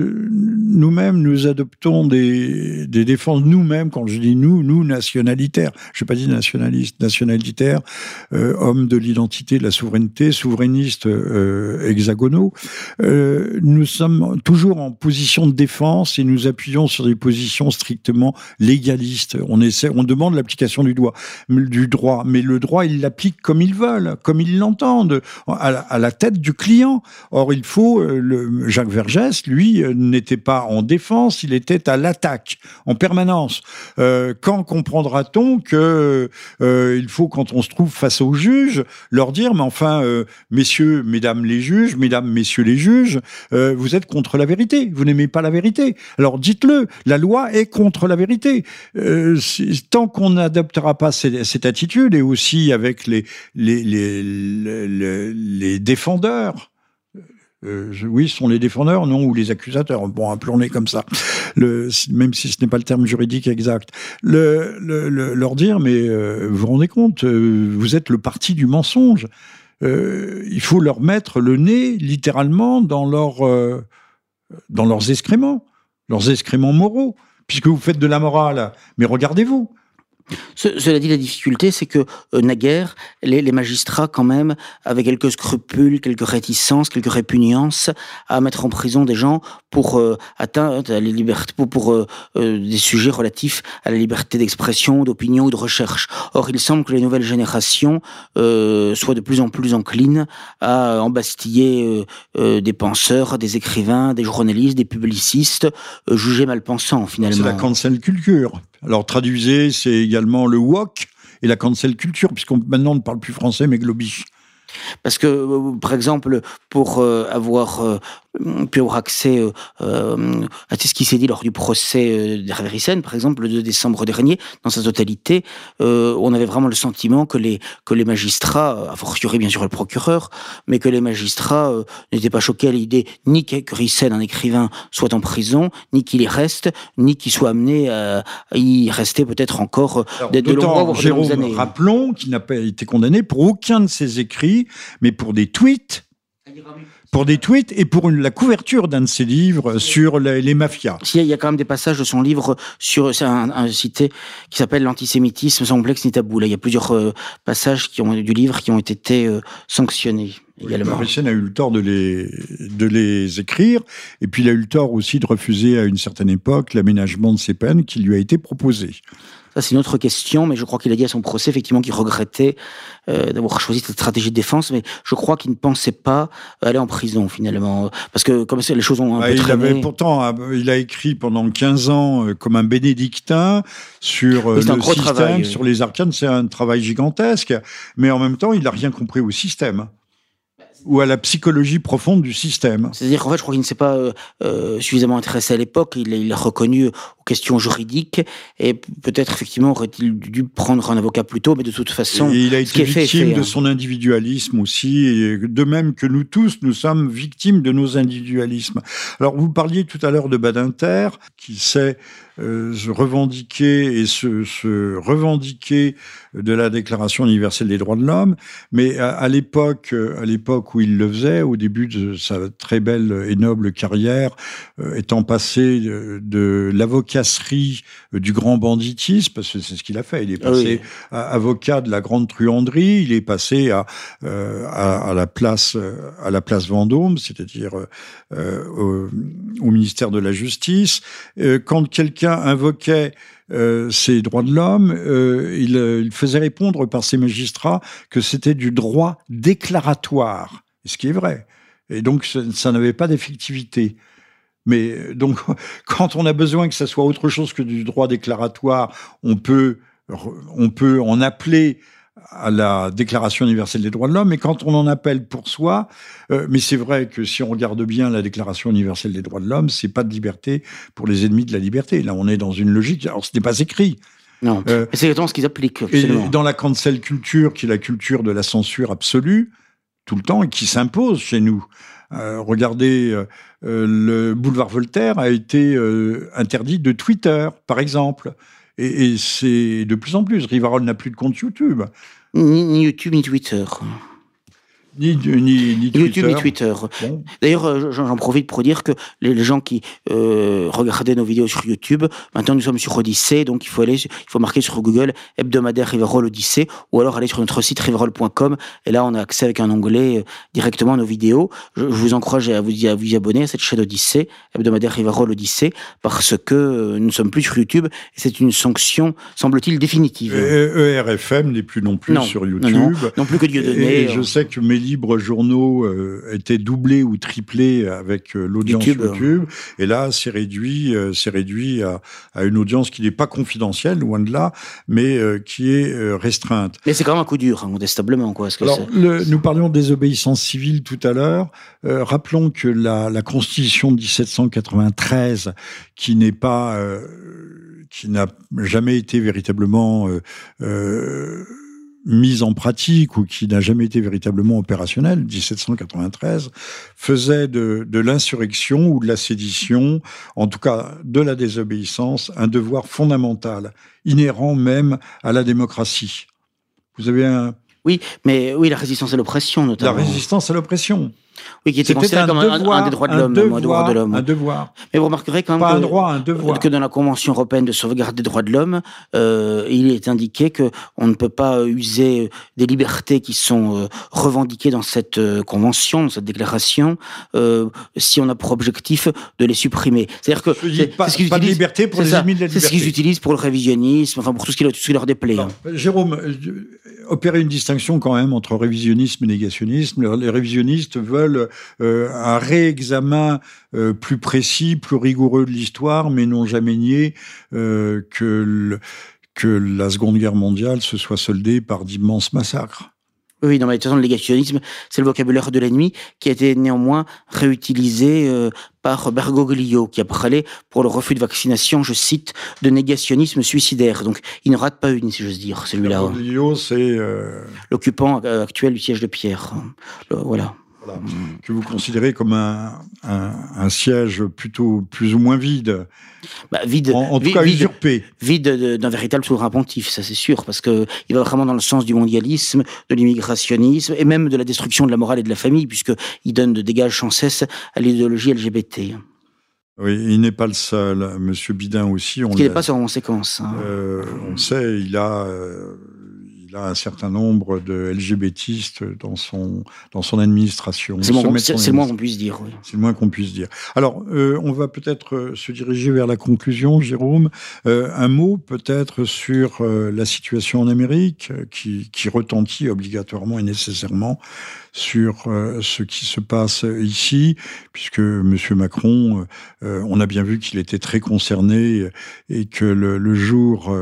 nous-mêmes, nous adoptons des, défenses, nous-mêmes, quand je dis nous, nous, nationalitaires, je n'ai pas dit nationaliste, nationalitaires, euh, hommes de l'identité, de la souveraineté, souverainistes euh, hexagonaux, euh, nous sommes toujours en position de défense et nous appuyons sur des positions strictement légalistes. On, essaie, on demande l'application du, droit, du droit, mais le droit, ils l'appliquent comme ils veulent, comme ils l'entendent, à, la tête du client. Or, il faut le, Jacques Vergès, lui, euh, n'était pas en défense, il était à l'attaque en permanence. Euh, quand comprendra-t-on que euh, il faut, quand on se trouve face aux juges, leur dire, mais enfin, messieurs, mesdames les juges, mesdames, messieurs les juges, vous êtes contre la vérité, vous n'aimez pas la vérité. Alors dites-le, la loi est contre la vérité. tant qu'on n'adoptera pas cette, attitude, et aussi avec les défendeurs, euh, oui, ce sont les défendeurs, non, ou les accusateurs. Bon, appelons-les comme ça, même si ce n'est pas le terme juridique exact. Le, le, leur dire, mais euh, vous vous rendez compte, euh, vous êtes le parti du mensonge. il faut leur mettre le nez, littéralement, dans, dans leurs excréments, leurs excréments moraux, puisque vous faites de la morale. Mais regardez-vous, cela dit, la difficulté, c'est que euh, naguère, les, magistrats, quand même, avaient quelques scrupules, quelques réticences, quelques répugnances à mettre en prison des gens pour euh, atteindre les libertés, pour, pour euh, des sujets relatifs à la liberté d'expression, d'opinion ou de recherche. Or, il semble que les nouvelles générations soient de plus en plus enclines à embastiller des penseurs, des écrivains, des journalistes, des publicistes, jugés mal pensants, finalement. C'est la cancel culture. Alors traduisez, c'est également le wok et la cancel culture, puisqu'on maintenant ne parle plus français mais globish. Parce que, euh, par exemple, pour euh, avoir euh, pu avoir accès à ce qui s'est dit lors du procès d'Hervé par exemple, le 2 décembre dernier, dans sa totalité, on avait vraiment le sentiment que les, que les magistrats, a fortiori bien sûr le procureur, mais que les magistrats n'étaient pas choqués à l'idée ni que un écrivain, soit en prison, ni qu'il y reste, ni qu'il soit amené à, y rester peut-être encore de, de longues années. Rappelons qu'il n'a pas été condamné pour aucun de ses écrits mais pour des tweets pour des tweets et pour la couverture d'un de ses livres sur les, mafias. il y a quand même des passages de son livre sur c'est un, cité qui s'appelle l'antisémitisme sans complexe ni tabou. Là, il y a plusieurs euh, passages qui ont du livre qui ont été euh, sanctionnés. Également. a eu le tort de les, de les écrire, et puis il a eu le tort aussi de refuser à une certaine époque l'aménagement de ses peines qui lui a été proposé. Ça, c'est une autre question, mais je crois qu'il a dit à son procès, effectivement, qu'il regrettait euh, d'avoir choisi cette stratégie de défense, mais je crois qu'il ne pensait pas aller en prison, finalement. Parce que, comme les choses ont un peu il avait Pourtant, euh, il a écrit pendant 15 ans euh, comme un bénédictin sur le système, sur les arcanes. C'est un travail gigantesque, mais en même temps, il n'a rien compris au système ou à la psychologie profonde du système. C'est-à-dire qu'en fait, je crois qu'il ne s'est pas euh, euh, suffisamment intéressé à l'époque. Il, il, a reconnu aux questions juridiques et peut-être effectivement aurait-il dû prendre un avocat plus tôt, mais de toute façon, il a été victime de hein. son individualisme aussi, et de même que nous tous, nous sommes victimes de nos individualismes. Alors, vous parliez tout à l'heure de Badinter, qui sait euh, se revendiquer et se, se, revendiquer de la Déclaration universelle des droits de l'homme, mais à, l'époque, à l'époque où il le faisait, au début de sa très belle et noble carrière, euh, étant passé de, l'avocasserie du grand banditisme, parce que c'est ce qu'il a fait, il est passé avocat de la grande truanderie, il est passé à, euh, à, la place à la place Vendôme, c'est-à-dire au, au, ministère de la Justice. quand quelqu'un invoquait euh, ces droits de l'homme, euh, euh, il, faisait répondre par ses magistrats que c'était du droit déclaratoire, ce qui est vrai. Et donc, ça, n'avait pas d'effectivité. Mais donc, quand on a besoin que ça soit autre chose que du droit déclaratoire, on peut, on peut en appeler à la Déclaration universelle des droits de l'homme, et quand on en appelle pour soi, euh, mais c'est vrai que si on regarde bien la Déclaration universelle des droits de l'homme, c'est pas de liberté pour les ennemis de la liberté. Là, on est dans une logique. Alors, ce n'est pas écrit. Non, euh, c'est exactement ce qu'ils appliquent. Et dans la cancel culture, qui est la culture de la censure absolue, tout le temps, et qui s'impose chez nous. Euh, regardez, euh, le boulevard Voltaire a été interdit de Twitter, par exemple. Et, c'est de plus en plus. Rivarol n'a plus de compte YouTube. Ni, YouTube, ni Twitter. Ni, ni, ni, YouTube ni Twitter. D'ailleurs, euh, j'en profite pour dire que les, gens qui euh, regardaient nos vidéos sur YouTube, maintenant nous sommes sur Odyssée, donc il faut aller, il faut marquer sur Google hebdomadaire Riverol Odyssée, ou alors aller sur notre site riverol.com, et là on a accès avec un onglet euh, directement à nos vidéos. Je, vous encourage à vous, à vous abonner à cette chaîne Odyssée, hebdomadaire Riverol Odyssée, parce que nous ne sommes plus sur YouTube, et c'est une sanction, semble-t-il, définitive. ERFM n'est plus non plus sur YouTube. Non, non, plus que Dieu Et, et je sais que mes libres journaux euh, étaient doublés ou triplés avec euh, l'audience YouTube. Et là, c'est réduit, euh, c'est réduit à, à, une audience qui n'est pas confidentielle, loin de là, mais qui est restreinte. Mais c'est quand même un coup dur, hein, modestablement. Quoi, que Alors, le, nous parlions de désobéissance civile tout à l'heure. rappelons que la, la, Constitution de 1793, qui n'est pas, qui n'a jamais été véritablement mise en pratique ou qui n'a jamais été véritablement opérationnel, 1793, faisait de, de l'insurrection ou de la sédition, en tout cas de la désobéissance, un devoir fondamental, inhérent même à la démocratie. Vous avez un... Oui, mais oui, la résistance à l'oppression notamment. La résistance à l'oppression. Oui, qui était considéré comme un, des droits de l'homme. Un, devoir, de l'homme. Un devoir. Mais vous remarquerez quand même Pas que, un droit, un devoir. que dans la Convention européenne de sauvegarde des droits de l'homme, euh, il est indiqué que on ne peut pas user des libertés qui sont euh, revendiquées dans cette euh, convention, dans cette déclaration, euh, si on a pour objectif de les supprimer. C'est-à-dire que c'est pas, pas de liberté pour les ennemis de la liberté. C'est ce qu'ils utilisent pour le révisionnisme, enfin pour tout ce qui, tout ce qui leur déplaît. hein. Jérôme, opérer une distinction quand même entre révisionnisme et négationnisme. Les révisionnistes veulent euh, un réexamen euh, plus précis, plus rigoureux de l'histoire, mais n'ont jamais nié euh, que, que la Seconde Guerre mondiale se soit soldée par d'immenses massacres. Oui, dans mais de toute façon, le négationnisme, c'est le vocabulaire de l'ennemi qui a été néanmoins réutilisé euh, par Bergoglio, qui a parlé pour le refus de vaccination, je cite, de négationnisme suicidaire. Donc, il ne rate pas une, si j'ose dire, celui-là. Bergoglio, c'est... Euh... L'occupant actuel du siège de Pierre. Le, voilà. Que vous considérez comme un, un, un, siège plutôt plus ou moins vide. Bah, vide, en, en tout vide, cas usurpé. Vide d'un véritable souverain pontife, ça c'est sûr, parce que il va vraiment dans le sens du mondialisme, de l'immigrationnisme et même de la destruction de la morale et de la famille, puisque il donne de dégâts sans cesse à l'idéologie LGBT. Oui, il n'est pas le seul. Monsieur Bidin aussi. On il n'est pas sans conséquence. Hein. Euh, on sait, il a. Euh, il a un certain nombre de LGBTistes dans son, dans son administration. C'est le moins qu'on puisse dire. Oui. C'est le moins qu'on puisse dire. Alors, euh, on va peut-être se diriger vers la conclusion, Jérôme. Euh, un mot peut-être sur euh, la situation en Amérique, qui, qui retentit obligatoirement et nécessairement sur euh, ce qui se passe ici, puisque M. Macron, euh, on a bien vu qu'il était très concerné et que le, jour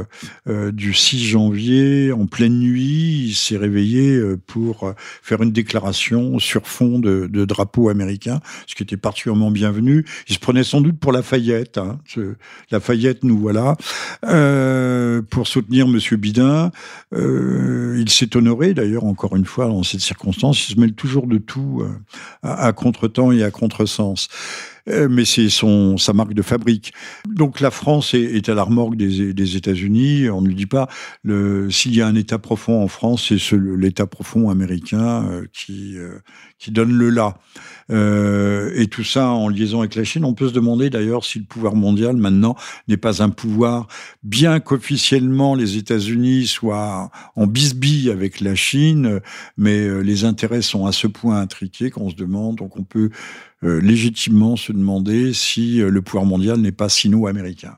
euh, du 6 janvier, en pleine nuit, il s'est réveillé pour faire une déclaration sur fond de, drapeau américain, ce qui était particulièrement bienvenu. Il se prenait sans doute pour Lafayette. Hein, Lafayette, nous voilà. pour soutenir M. Bidin, il s'est honoré, d'ailleurs, encore une fois, dans cette circonstance, mêle toujours de tout euh, à, à contretemps et à contresens. Euh, mais c'est son sa marque de fabrique. Donc la France est, à la remorque des, États-Unis. On ne le dit pas. S'il y a un État profond en France, c'est l'État profond américain euh, qui qui donne le là. Euh, et tout ça en liaison avec la Chine. On peut se demander d'ailleurs si le pouvoir mondial maintenant n'est pas un pouvoir, bien qu'officiellement les États-Unis soient en bisbille avec la Chine, mais les intérêts sont à ce point intriqués qu'on se demande. Donc on peut euh, légitimement se demander si euh, le pouvoir mondial n'est pas sino-américain.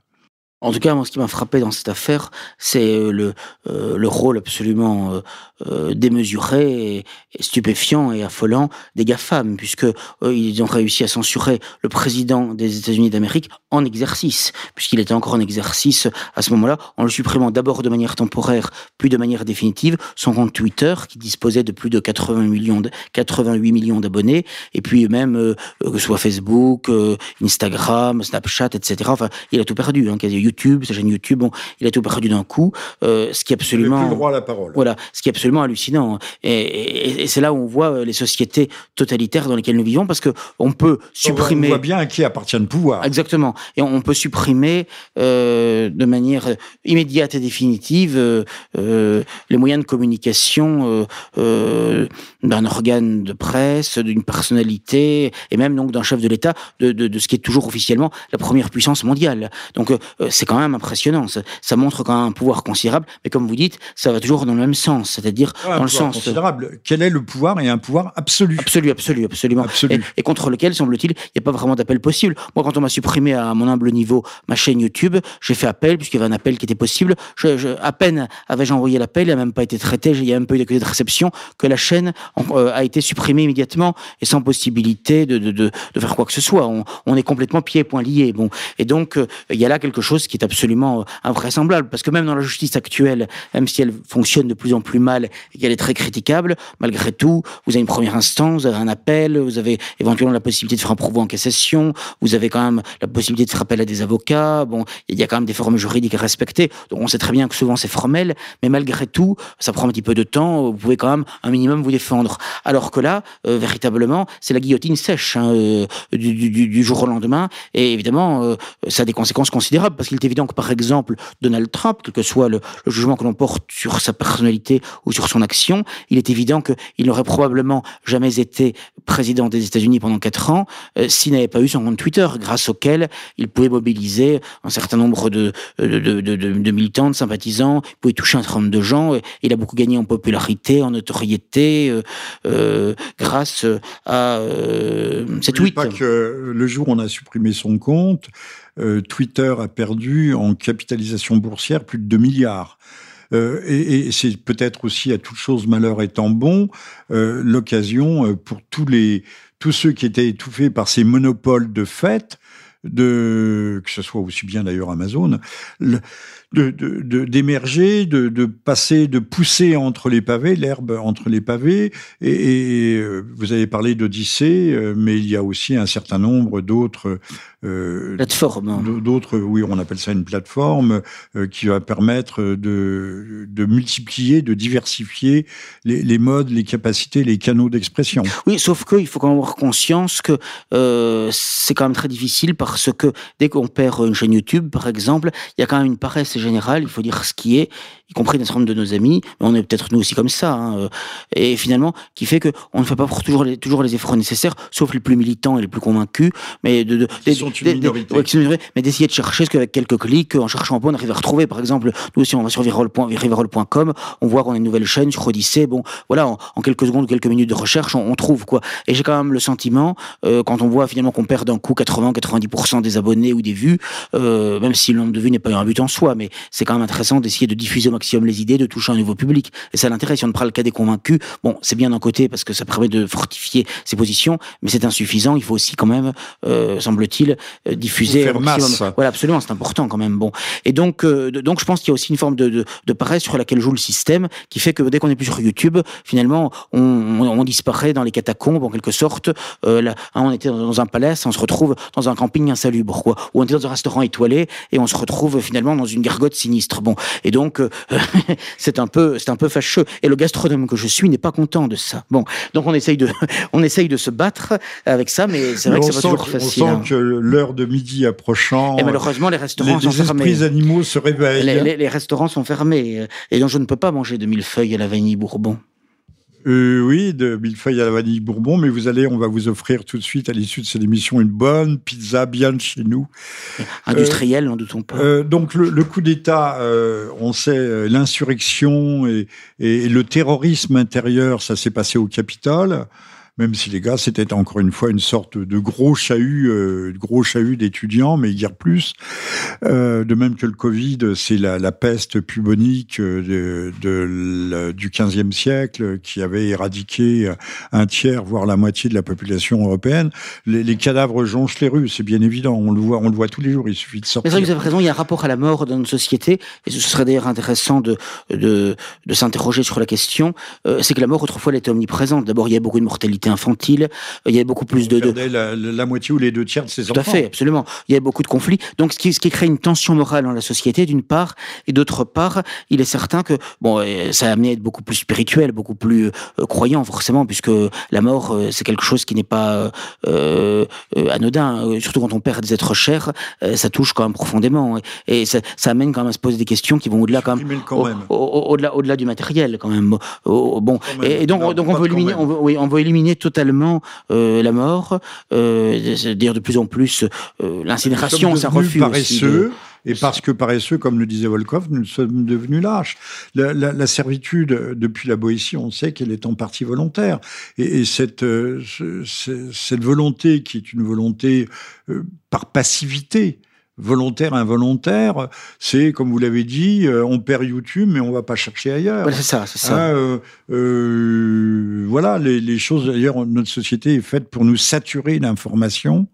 En tout cas, moi, ce qui m'a frappé dans cette affaire, c'est euh, le, euh, le rôle absolument euh, démesuré, stupéfiant et affolant des GAFAM, puisque ils ont réussi à censurer le président des États-Unis d'Amérique en exercice, puisqu'il était encore en exercice à ce moment-là, en le supprimant d'abord de manière temporaire, puis de manière définitive, son compte Twitter, qui disposait de plus de 80 millions de, 88 millions d'abonnés, et puis même, que ce soit Facebook, Instagram, Snapchat, etc. Enfin, il a tout perdu, hein, YouTube, sa chaîne YouTube, bon, il a tout perdu d'un coup, euh, ce qui est absolument... Le droit à la parole. Voilà, ce qui est absolument hallucinant. Et, et, c'est là où on voit les sociétés totalitaires dans lesquelles nous vivons, parce que on peut supprimer... On voit bien à qui appartient le pouvoir. Exactement. Et on peut supprimer euh, de manière immédiate et définitive euh, euh, les moyens de communication d'un organe de presse, d'une personnalité, et même donc d'un chef de l'État, de, de, de, ce qui est toujours officiellement la première puissance mondiale. Donc c'est quand même impressionnant. Ça, montre quand même un pouvoir considérable, mais comme vous dites, ça va toujours dans le même sens, c'est-à-dire dans le sens considérable. Quel est le pouvoir et un pouvoir absolu? Absolu, absolu, absolument. Absolu. Et, contre lequel, semble-t-il, il n'y a pas vraiment d'appel possible. Moi, quand on m'a supprimé à mon humble niveau ma chaîne YouTube. J'ai fait appel, puisqu'il y avait un appel qui était possible. Je, à peine avais-je envoyé l'appel, il n'a même pas été traité, il y a un peu eu d'accusé de réception, que la chaîne euh, a été supprimée immédiatement et sans possibilité de, de, de, de faire quoi que ce soit. On, on, est complètement pieds et poings liés. Bon. Et donc, euh, il y a là quelque chose qui est absolument euh, invraisemblable, parce que même dans la justice actuelle, même si elle fonctionne de plus en plus mal et qu'elle est très critiquable, malgré tout, vous avez une première instance, vous avez un appel, vous avez éventuellement la possibilité de faire un pourvoi en cassation, vous avez quand même la possibilité de faire appel à des avocats. Bon, il y a quand même des formes juridiques à respecter. Donc on sait très bien que souvent c'est formel, mais malgré tout, ça prend un petit peu de temps. Vous pouvez quand même un minimum vous défendre. Alors que là, euh, véritablement, c'est la guillotine sèche hein, euh, du, du, du, jour au lendemain. Et évidemment, euh, ça a des conséquences considérables parce qu'il est évident que par exemple Donald Trump, quel que soit le, le jugement que l'on porte sur sa personnalité ou sur son action, il est évident qu'il n'aurait probablement jamais été président des États-Unis pendant quatre ans s'il n'avait pas eu son compte Twitter, grâce auquel il pouvait mobiliser un certain nombre de, de, de, de, militants, de sympathisants, il pouvait toucher un certain nombre de gens. Il a beaucoup gagné en popularité, en notoriété, euh, euh grâce à euh, cette tweet. pas que le jour où on a supprimé son compte, euh, Twitter a perdu en capitalisation boursière plus de 2 milliards. Euh, et, et c'est peut-être aussi à toute chose malheur étant bon euh, l'occasion pour tous les tous ceux qui étaient étouffés par ces monopoles de fait de que ce soit aussi bien d'ailleurs Amazon, le, de d'émerger, de, de, passer, de pousser entre les pavés, l'herbe entre les pavés. Et, euh, vous avez parlé d'Odyssée, mais il y a aussi un certain nombre d'autres euh, plateformes. D'autres, oui, on appelle ça une plateforme euh, qui va permettre de, de multiplier, de diversifier les, les, modes, les capacités, les canaux d'expression. Oui, sauf qu'il faut quand même avoir conscience que c'est quand même très difficile parce que dès qu'on perd une chaîne YouTube, par exemple, il y a quand même une paresse général, il faut dire ce qui est, y compris un certain nombre de nos amis, mais on est peut-être nous aussi comme ça, hein, euh, et finalement, qui fait que on ne fait pas toujours les, toujours les efforts nécessaires, sauf les plus militants et les plus convaincus, mais de, de, sont une minorité. mais d'essayer de chercher ce qu'avec quelques clics, en cherchant un peu, on arrive à retrouver, par exemple, nous aussi on va sur virol.com, on voit qu'on a une nouvelle chaîne sur Odyssée, bon, voilà, en, quelques secondes, quelques minutes de recherche, on, trouve quoi. Et j'ai quand même le sentiment, euh, quand on voit finalement qu'on perd d'un coup 80-90% des abonnés ou des vues, euh, même si le nombre de vues n'est pas un but en soi, mais c'est quand même intéressant d'essayer de diffuser au maximum les idées, de toucher un nouveau public. Et ça l'intéresse. Si on ne prend le cas des convaincus, bon, c'est bien d'un côté parce que ça permet de fortifier ses positions, mais c'est insuffisant. Il faut aussi quand même, euh, semble-t-il, euh, diffuser faire masse. Voilà, absolument, c'est important quand même. Bon, et donc, euh, donc je pense qu'il y a aussi une forme de, de, de, paresse sur laquelle joue le système, qui fait que dès qu'on est plus sur YouTube, finalement, on, on, disparaît dans les catacombes en quelque sorte. Là, hein, on était dans un palace, on se retrouve dans un camping insalubre, quoi, ou on était dans un restaurant étoilé et on se retrouve finalement dans une gargote sinistre Bon, et donc c'est un peu, c'est un peu fâcheux. Et le gastronome que je suis n'est pas content de ça. Bon, donc on essaye de, on essaye de se battre avec ça, mais c'est vrai que c'est pas toujours facile. On sent hein. que l'heure de midi approchant. Et malheureusement, les restaurants les, sont fermés. Les animaux se réveillent. Les, les, restaurants sont fermés, et donc je ne peux pas manger de millefeuilles à la vanille bourbon. Euh, oui, de millefeuilles à la vanille bourbon, mais vous allez, on va vous offrir tout de suite à l'issue de cette émission une bonne pizza bien de chez nous. Industrielle, n'en doutons pas. Euh, donc le, le coup d'État, euh, on sait l'insurrection et, et, le terrorisme intérieur, ça s'est passé au Capitole. Même si les gars, c'était encore une fois une sorte de gros chahut, euh, gros chahut d'étudiants, mais guère plus. Euh, de même que le Covid, c'est la, la, peste bubonique de, de, du XVe siècle qui avait éradiqué un tiers, voire la moitié de la population européenne. Les, les cadavres jonchent les rues, c'est bien évident. On le voit, on le voit tous les jours. Il suffit de sortir. Mais vous avez raison. Il y a un rapport à la mort dans notre société, et ce serait d'ailleurs intéressant de de, de s'interroger sur la question. Euh, c'est que la mort autrefois elle était omniprésente. D'abord, il y a beaucoup de mortalité infantile. Il y a beaucoup plus de, de... La, la, moitié ou les deux tiers de ses Tout enfants. Tout à fait, absolument. Il y a beaucoup de conflits. Donc, ce qui, ce qui crée une tension morale dans la société, d'une part, et d'autre part, il est certain que bon, euh, ça a amené à être beaucoup plus spirituel, beaucoup plus euh, croyant, forcément, puisque la mort, euh, c'est quelque chose qui n'est pas euh, anodin. Surtout quand on perd des êtres chers, ça touche quand même profondément, et, et ça, ça, amène quand même à se poser des questions qui vont au-delà quand même, quand même. au-delà, au-delà du matériel, quand même. Bon, quand même. et, donc, non, donc on veut éliminer, on veut, oui, on veut éliminer totalement euh, la mort. Euh, C'est-à-dire de plus en plus euh, l'incinération, ça refuse. paresseux. De... Et parce que paresseux, comme le disait Volkov, nous sommes devenus lâches. La, la, la servitude, depuis la Boétie, on sait qu'elle est en partie volontaire. Et, et cette, euh, ce, cette volonté, qui est une volonté euh, par passivité, volontaire, involontaire, c'est, comme vous l'avez dit, euh, on perd YouTube, mais on va pas chercher ailleurs. Voilà, c'est ça, c'est ça. Hein, euh, euh, voilà, les, les choses, d'ailleurs, notre société est faite pour nous saturer d'informations.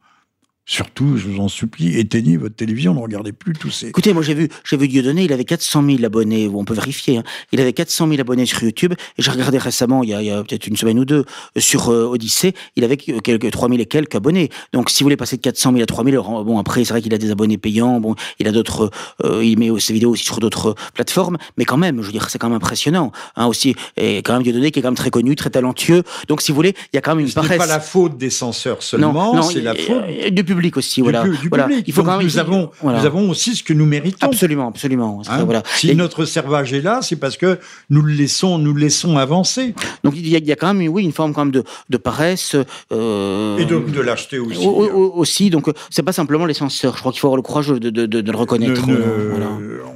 Surtout, je vous en supplie, éteignez votre télévision, ne regardez plus tous ces. Écoutez, moi j'ai vu, j'ai vu Dieudonné, il avait 400 000 abonnés, on peut vérifier. Hein. Il avait 400 000 abonnés sur YouTube. Et j'ai regardé récemment, il y a, a peut-être une semaine ou deux, sur euh, Odyssée, il avait quelques 3 000 et quelques abonnés. Donc, si vous voulez passer de 400 000 à 3 000, bon après c'est vrai qu'il a des abonnés payants, bon, il a d'autres, euh, il met ses vidéos aussi sur d'autres plateformes, mais quand même, je veux dire, c'est quand même impressionnant. Hein, aussi, et quand même Dieudonné qui est quand même très connu, très talentueux. Donc, si vous voulez, il y a quand même une paresse. C'est pas la faute des censeurs seulement, c'est la faute du public aussi. Voilà. Du, du voilà. public. Il faut Donc quand même nous avons, voilà. nous avons aussi ce que nous méritons. Absolument, absolument. Hein voilà. Si Et- notre servage est là, c'est parce que nous le laissons, nous le laissons avancer. Donc il y, a, il y a quand même, oui, une forme quand même de, de paresse. Euh, Et donc de l'acheter aussi. au- au- aussi, donc euh, c'est pas simplement les censeurs. Je crois qu'il faut avoir le courage de, de, le reconnaître. Ne- ne- voilà.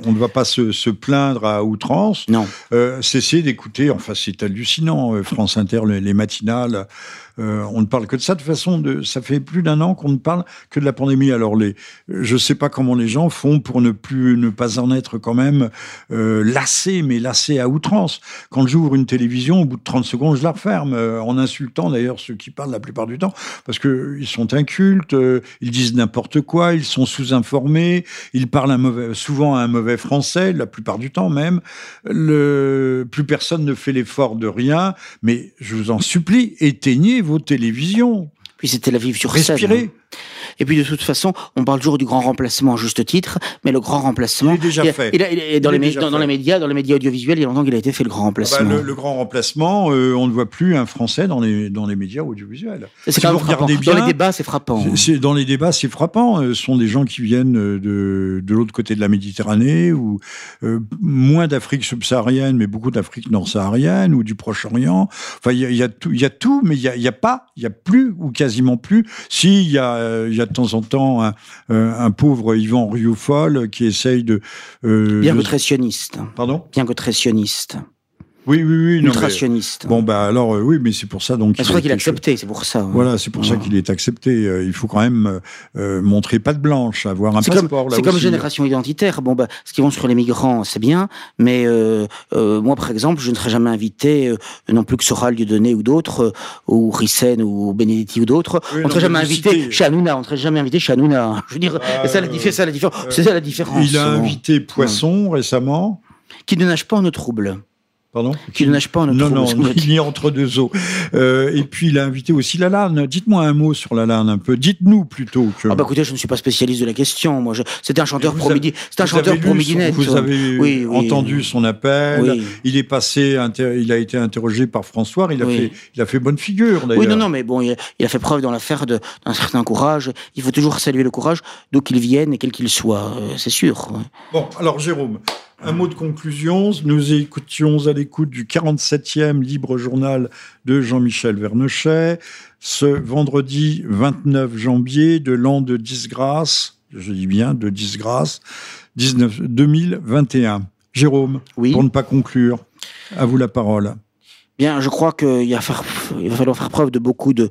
On ne va pas se, se plaindre à outrance. Non. Euh, cessez d'écouter, enfin c'est hallucinant, euh, France Inter, les, les matinales, euh, on ne parle que de ça. De toute façon, de, ça fait plus d'un an qu'on ne parle que de la pandémie. Alors les, je sais pas comment les gens font pour ne plus, ne pas en être quand même euh, lassés, mais lassés à outrance. Quand j'ouvre une télévision, au bout de 30 secondes, je la referme, euh, en insultant d'ailleurs ceux qui parlent la plupart du temps, parce que ils sont incultes, ils disent n'importe quoi, ils sont sous-informés, ils parlent souvent un mauvais français, la plupart du temps même. Plus personne ne fait l'effort de rien, mais je vous en supplie, éteignez vos télévisions. Puis c'était la vivre sur scène. Hein. Et puis de toute façon, on parle toujours du grand remplacement à juste titre, mais le grand remplacement. Il est déjà il a- fait. il a- il est- dans, les, déjà dans, dans les médias, dans les médias audiovisuels, il y a longtemps qu'il a été fait le grand Ah bah, remplacement. le, le grand remplacement, euh, on ne voit plus un Français dans les, dans les médias audiovisuels. c'est si quand même frappant. regardez Dans bien, les débats, c'est frappant. C'est- dans les débats, c'est frappant. Euh, Ce sont des gens qui viennent euh, de, de l'autre côté de la Méditerranée, ou euh, moins d'Afrique subsaharienne, mais beaucoup d'Afrique nord-saharienne, ou du Proche-Orient. Enfin, il y y, y a tout, mais il y a, y a pas, il y a plus, ou quasiment plus. Si, il y a, il y a de temps en temps un, euh, un pauvre Yvan Rioufol qui essaye de... euh, Bien de- que très sioniste. Pardon? Bien que très sioniste. Oui, oui, oui. non, mais-. Bon, bah alors, euh, oui, mais c'est pour ça donc. c'est pour ça qu'il cho- accepté, c'est pour ça. hein. Voilà, c'est pour ça Voilà. qu'il est accepté. Euh, Il faut quand même euh, euh, montrer patte blanche, avoir un passeport. c'est comme génération identitaire. Bon, bah, ce qui vont sur les migrants, c'est bien, mais moi, par exemple, je ne serais jamais invité, non plus que Soral Dieudonné ou d'autres, ou Rissen ou Benedetti ou d'autres, Oui, on ne serait jamais invité chez Hanouna, on ne serait jamais invité chez Hanouna. Je veux dire, Euh, c'est ça la, différence. c'est ça la différence. Il a invité Poisson récemment. Qui ne nage pas en eau trouble. Pardon Qui ne nage pas en Non, non, est entre deux eaux. Euh, et puis il a invité aussi Lalanne. Dites-moi un mot sur Lalanne un peu. Dites-nous plutôt que. Ah bah écoutez, je ne suis pas spécialiste de la question. Moi, je... c'était un chanteur vous pro avez- midi. C'était un Vous chanteur. Vous avez Oui, oui. entendu son appel. Oui. Il est passé, inter- il a été interrogé par François. Il a fait, il a fait bonne figure d'ailleurs. Oui, non, non, mais bon, il a, il a fait preuve dans l'affaire d'un certain courage. Il faut toujours saluer le courage, d'où qu'il vienne et quel qu'il soit, euh, c'est sûr. Bon, alors Jérôme, un mot de conclusion. Nous écoutions à l'écoute du 47e Libre Journal de Jean-Michel Vernochet, ce vendredi 29 janvier de l'an de disgrâce, je dis bien de disgrâce, 19, 2021. Jérôme, Oui. pour ne pas conclure, à vous la parole. Bien, je crois qu'il va falloir faire preuve de beaucoup de,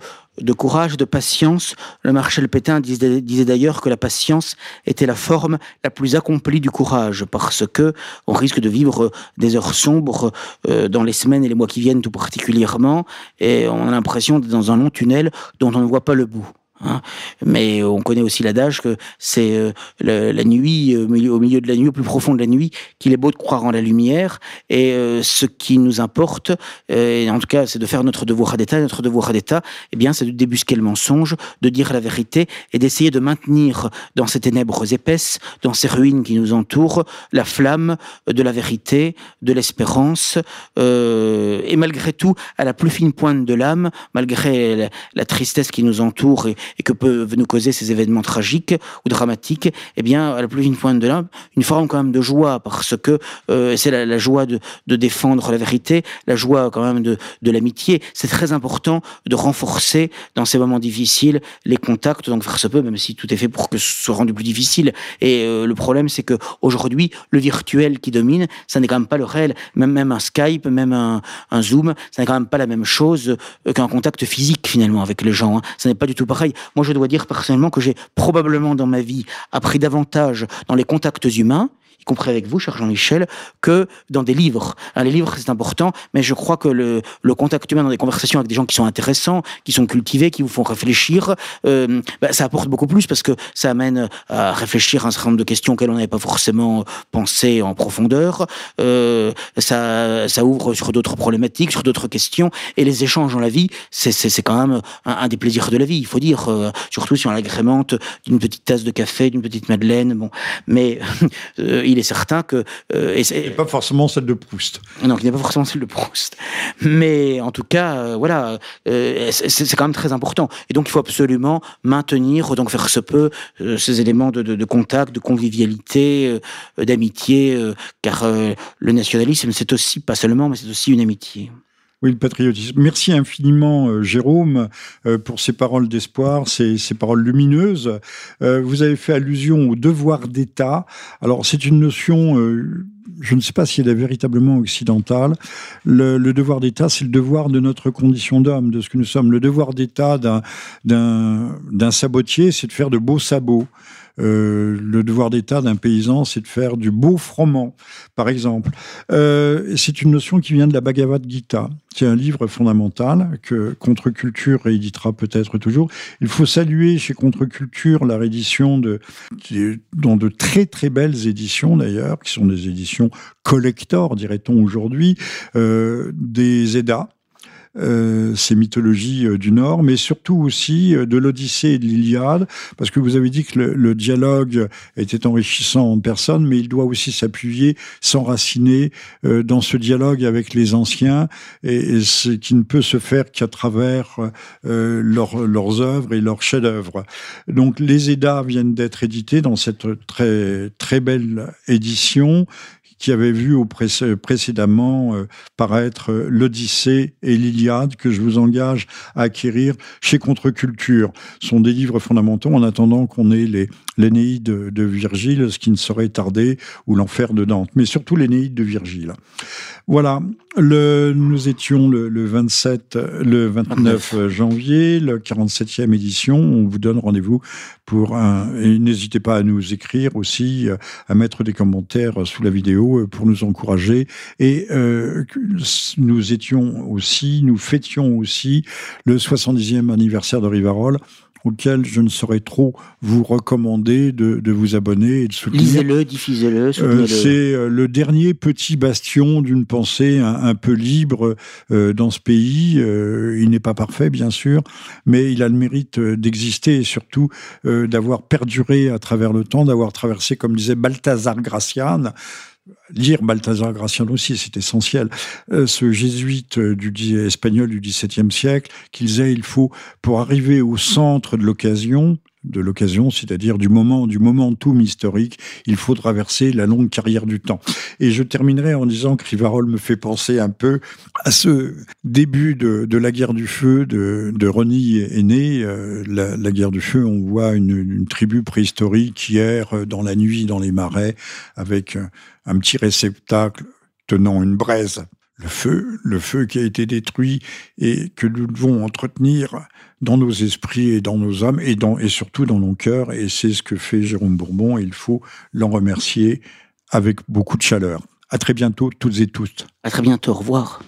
courage, de patience. Le Marshal Pétain disait, d'ailleurs que la patience était la forme la plus accomplie du courage, parce que on risque de vivre des heures sombres euh, dans les semaines et les mois qui viennent tout particulièrement, et on a l'impression d'être dans un long tunnel dont on ne voit pas le bout. Hein. Mais on connaît aussi l'adage que c'est euh, la, nuit, euh, au milieu de la nuit, au plus profond de la nuit, qu'il est beau de croire en la lumière. Et euh, ce qui nous importe, en tout cas, c'est de faire notre devoir d'État. Notre devoir d'État, eh bien, c'est de débusquer le mensonge, de dire la vérité et d'essayer de maintenir dans ces ténèbres épaisses, dans ces ruines qui nous entourent, la flamme de la vérité, de l'espérance. et malgré tout, à la plus fine pointe de l'âme, malgré la, la, tristesse qui nous entoure et, et que peuvent nous causer ces événements tragiques ou dramatiques, eh bien, à la plus fine pointe de l'âme, une forme quand même de joie, parce que euh, c'est la, joie de, de, défendre la vérité, la joie quand même de, de l'amitié. C'est très important de renforcer dans ces moments difficiles les contacts, donc faire ce peu, même si tout est fait pour que ce soit rendu plus difficile. Et euh, le problème, c'est que aujourd'hui, le virtuel qui domine, ça n'est quand même pas le réel. Même, même un Skype, même un, un Zoom, ça n'est quand même pas la même chose euh, qu'un contact physique finalement avec les gens. Hein. Ça n'est pas du tout pareil. Moi, je dois dire personnellement que j'ai probablement dans ma vie appris davantage dans les contacts humains compris avec vous, cher Jean-Michel, que dans des livres. les livres, c'est important, mais je crois que le, le, contact humain dans des conversations avec des gens qui sont intéressants, qui sont cultivés, qui vous font réfléchir, euh, bah, ça apporte beaucoup plus parce que ça amène à réfléchir à un certain nombre de questions auxquelles on n'avait pas forcément pensé en profondeur. Euh, ça, ouvre sur d'autres problématiques, sur d'autres questions, et les échanges dans la vie, c'est quand même un, des plaisirs de la vie, il faut dire, euh, surtout si on l'agrémente d'une petite tasse de café, d'une petite madeleine, bon, mais euh, il est certain que... Euh, et pas forcément celle de Proust. Non, il n'est pas forcément celle de Proust. Mais en tout cas, euh, voilà, euh, c'est quand même très important. Et donc, il faut absolument maintenir, donc faire ce peu, ces éléments de, de, contact, de convivialité, d'amitié, car le nationalisme, c'est aussi, pas seulement, mais c'est aussi une amitié. Oui, le patriotisme. Merci infiniment, euh, Jérôme, euh, pour ces paroles d'espoir, ces, paroles lumineuses. Euh, vous avez fait allusion au devoir d'État. Alors, c'est une notion je ne sais pas si elle est véritablement occidentale. Le, le devoir d'État, c'est le devoir de notre condition d'homme, de ce que nous sommes. Le devoir d'État d'un sabotier, c'est de faire de beaux sabots. Euh, le devoir d'État d'un paysan, c'est de faire du beau froment, par exemple. Euh, c'est une notion qui vient de la Bhagavad Gita, qui est un livre fondamental que Contre-Culture rééditera peut-être toujours. Il faut saluer chez Contre-Culture la réédition de, dans de très très belles éditions d'ailleurs, qui sont des éditions collector, dirait-on aujourd'hui, euh, des EDA euh, ces mythologies euh, du Nord, mais surtout aussi euh, de l'Odyssée et de l'Iliade, parce que vous avez dit que le, dialogue était enrichissant en personne, mais il doit aussi s'appuyer, s'enraciner dans ce dialogue avec les anciens, et, ce qui ne peut se faire qu'à travers leurs œuvres et leurs chefs-d'œuvre. Donc les Eddas viennent d'être édités dans cette très très belle édition qui avait vu précédemment euh, paraître euh, l'Odyssée et l'Iliade, que je vous engage à acquérir chez Contre-Culture. Sont des livres fondamentaux en attendant qu'on ait les l'Énéide de Virgile, ce qui ne saurait tarder, ou l'Enfer de Dante, mais surtout l'Énéide de Virgile. Voilà, le, nous étions le, le 27, le 29 janvier, le 47e édition. On vous donne rendez-vous pour un. Et n'hésitez pas à nous écrire aussi, à mettre des commentaires sous la vidéo pour nous encourager. Et euh, nous étions aussi, nous fêtions aussi le 70e anniversaire de Rivarol auquel je ne saurais trop vous recommander de, de vous abonner et de soutenir. Lisez-le, diffusez-le, euh, C'est euh, le dernier petit bastion d'une pensée un, peu libre euh, dans ce pays. il n'est pas parfait, bien sûr, mais il a le mérite d'exister et surtout d'avoir perduré à travers le temps, d'avoir traversé, comme disait Balthazar Gracian, lire Balthazar Gracian aussi, c'est essentiel. Euh, ce jésuite euh, espagnol du XVIIe siècle, qu'il disait il faut pour arriver au centre de l'occasion, de l'occasion, c'est-à-dire du moment, du momentum historique, il faut traverser la longue carrière du temps. Et je terminerai en disant que Rivarol me fait penser un peu à ce début de, de la guerre du feu de, de Rony Aîné. Euh, la, guerre du feu, on voit une, tribu préhistorique qui erre dans la nuit, dans les marais, avec un petit réceptacle tenant une braise le feu, le feu qui a été détruit et que nous devons entretenir dans nos esprits et dans nos âmes et, dans, et surtout dans nos cœurs. Et c'est ce que fait Jérôme Bourbon et il faut l'en remercier avec beaucoup de chaleur. À très bientôt, toutes et tous. À très bientôt, au revoir.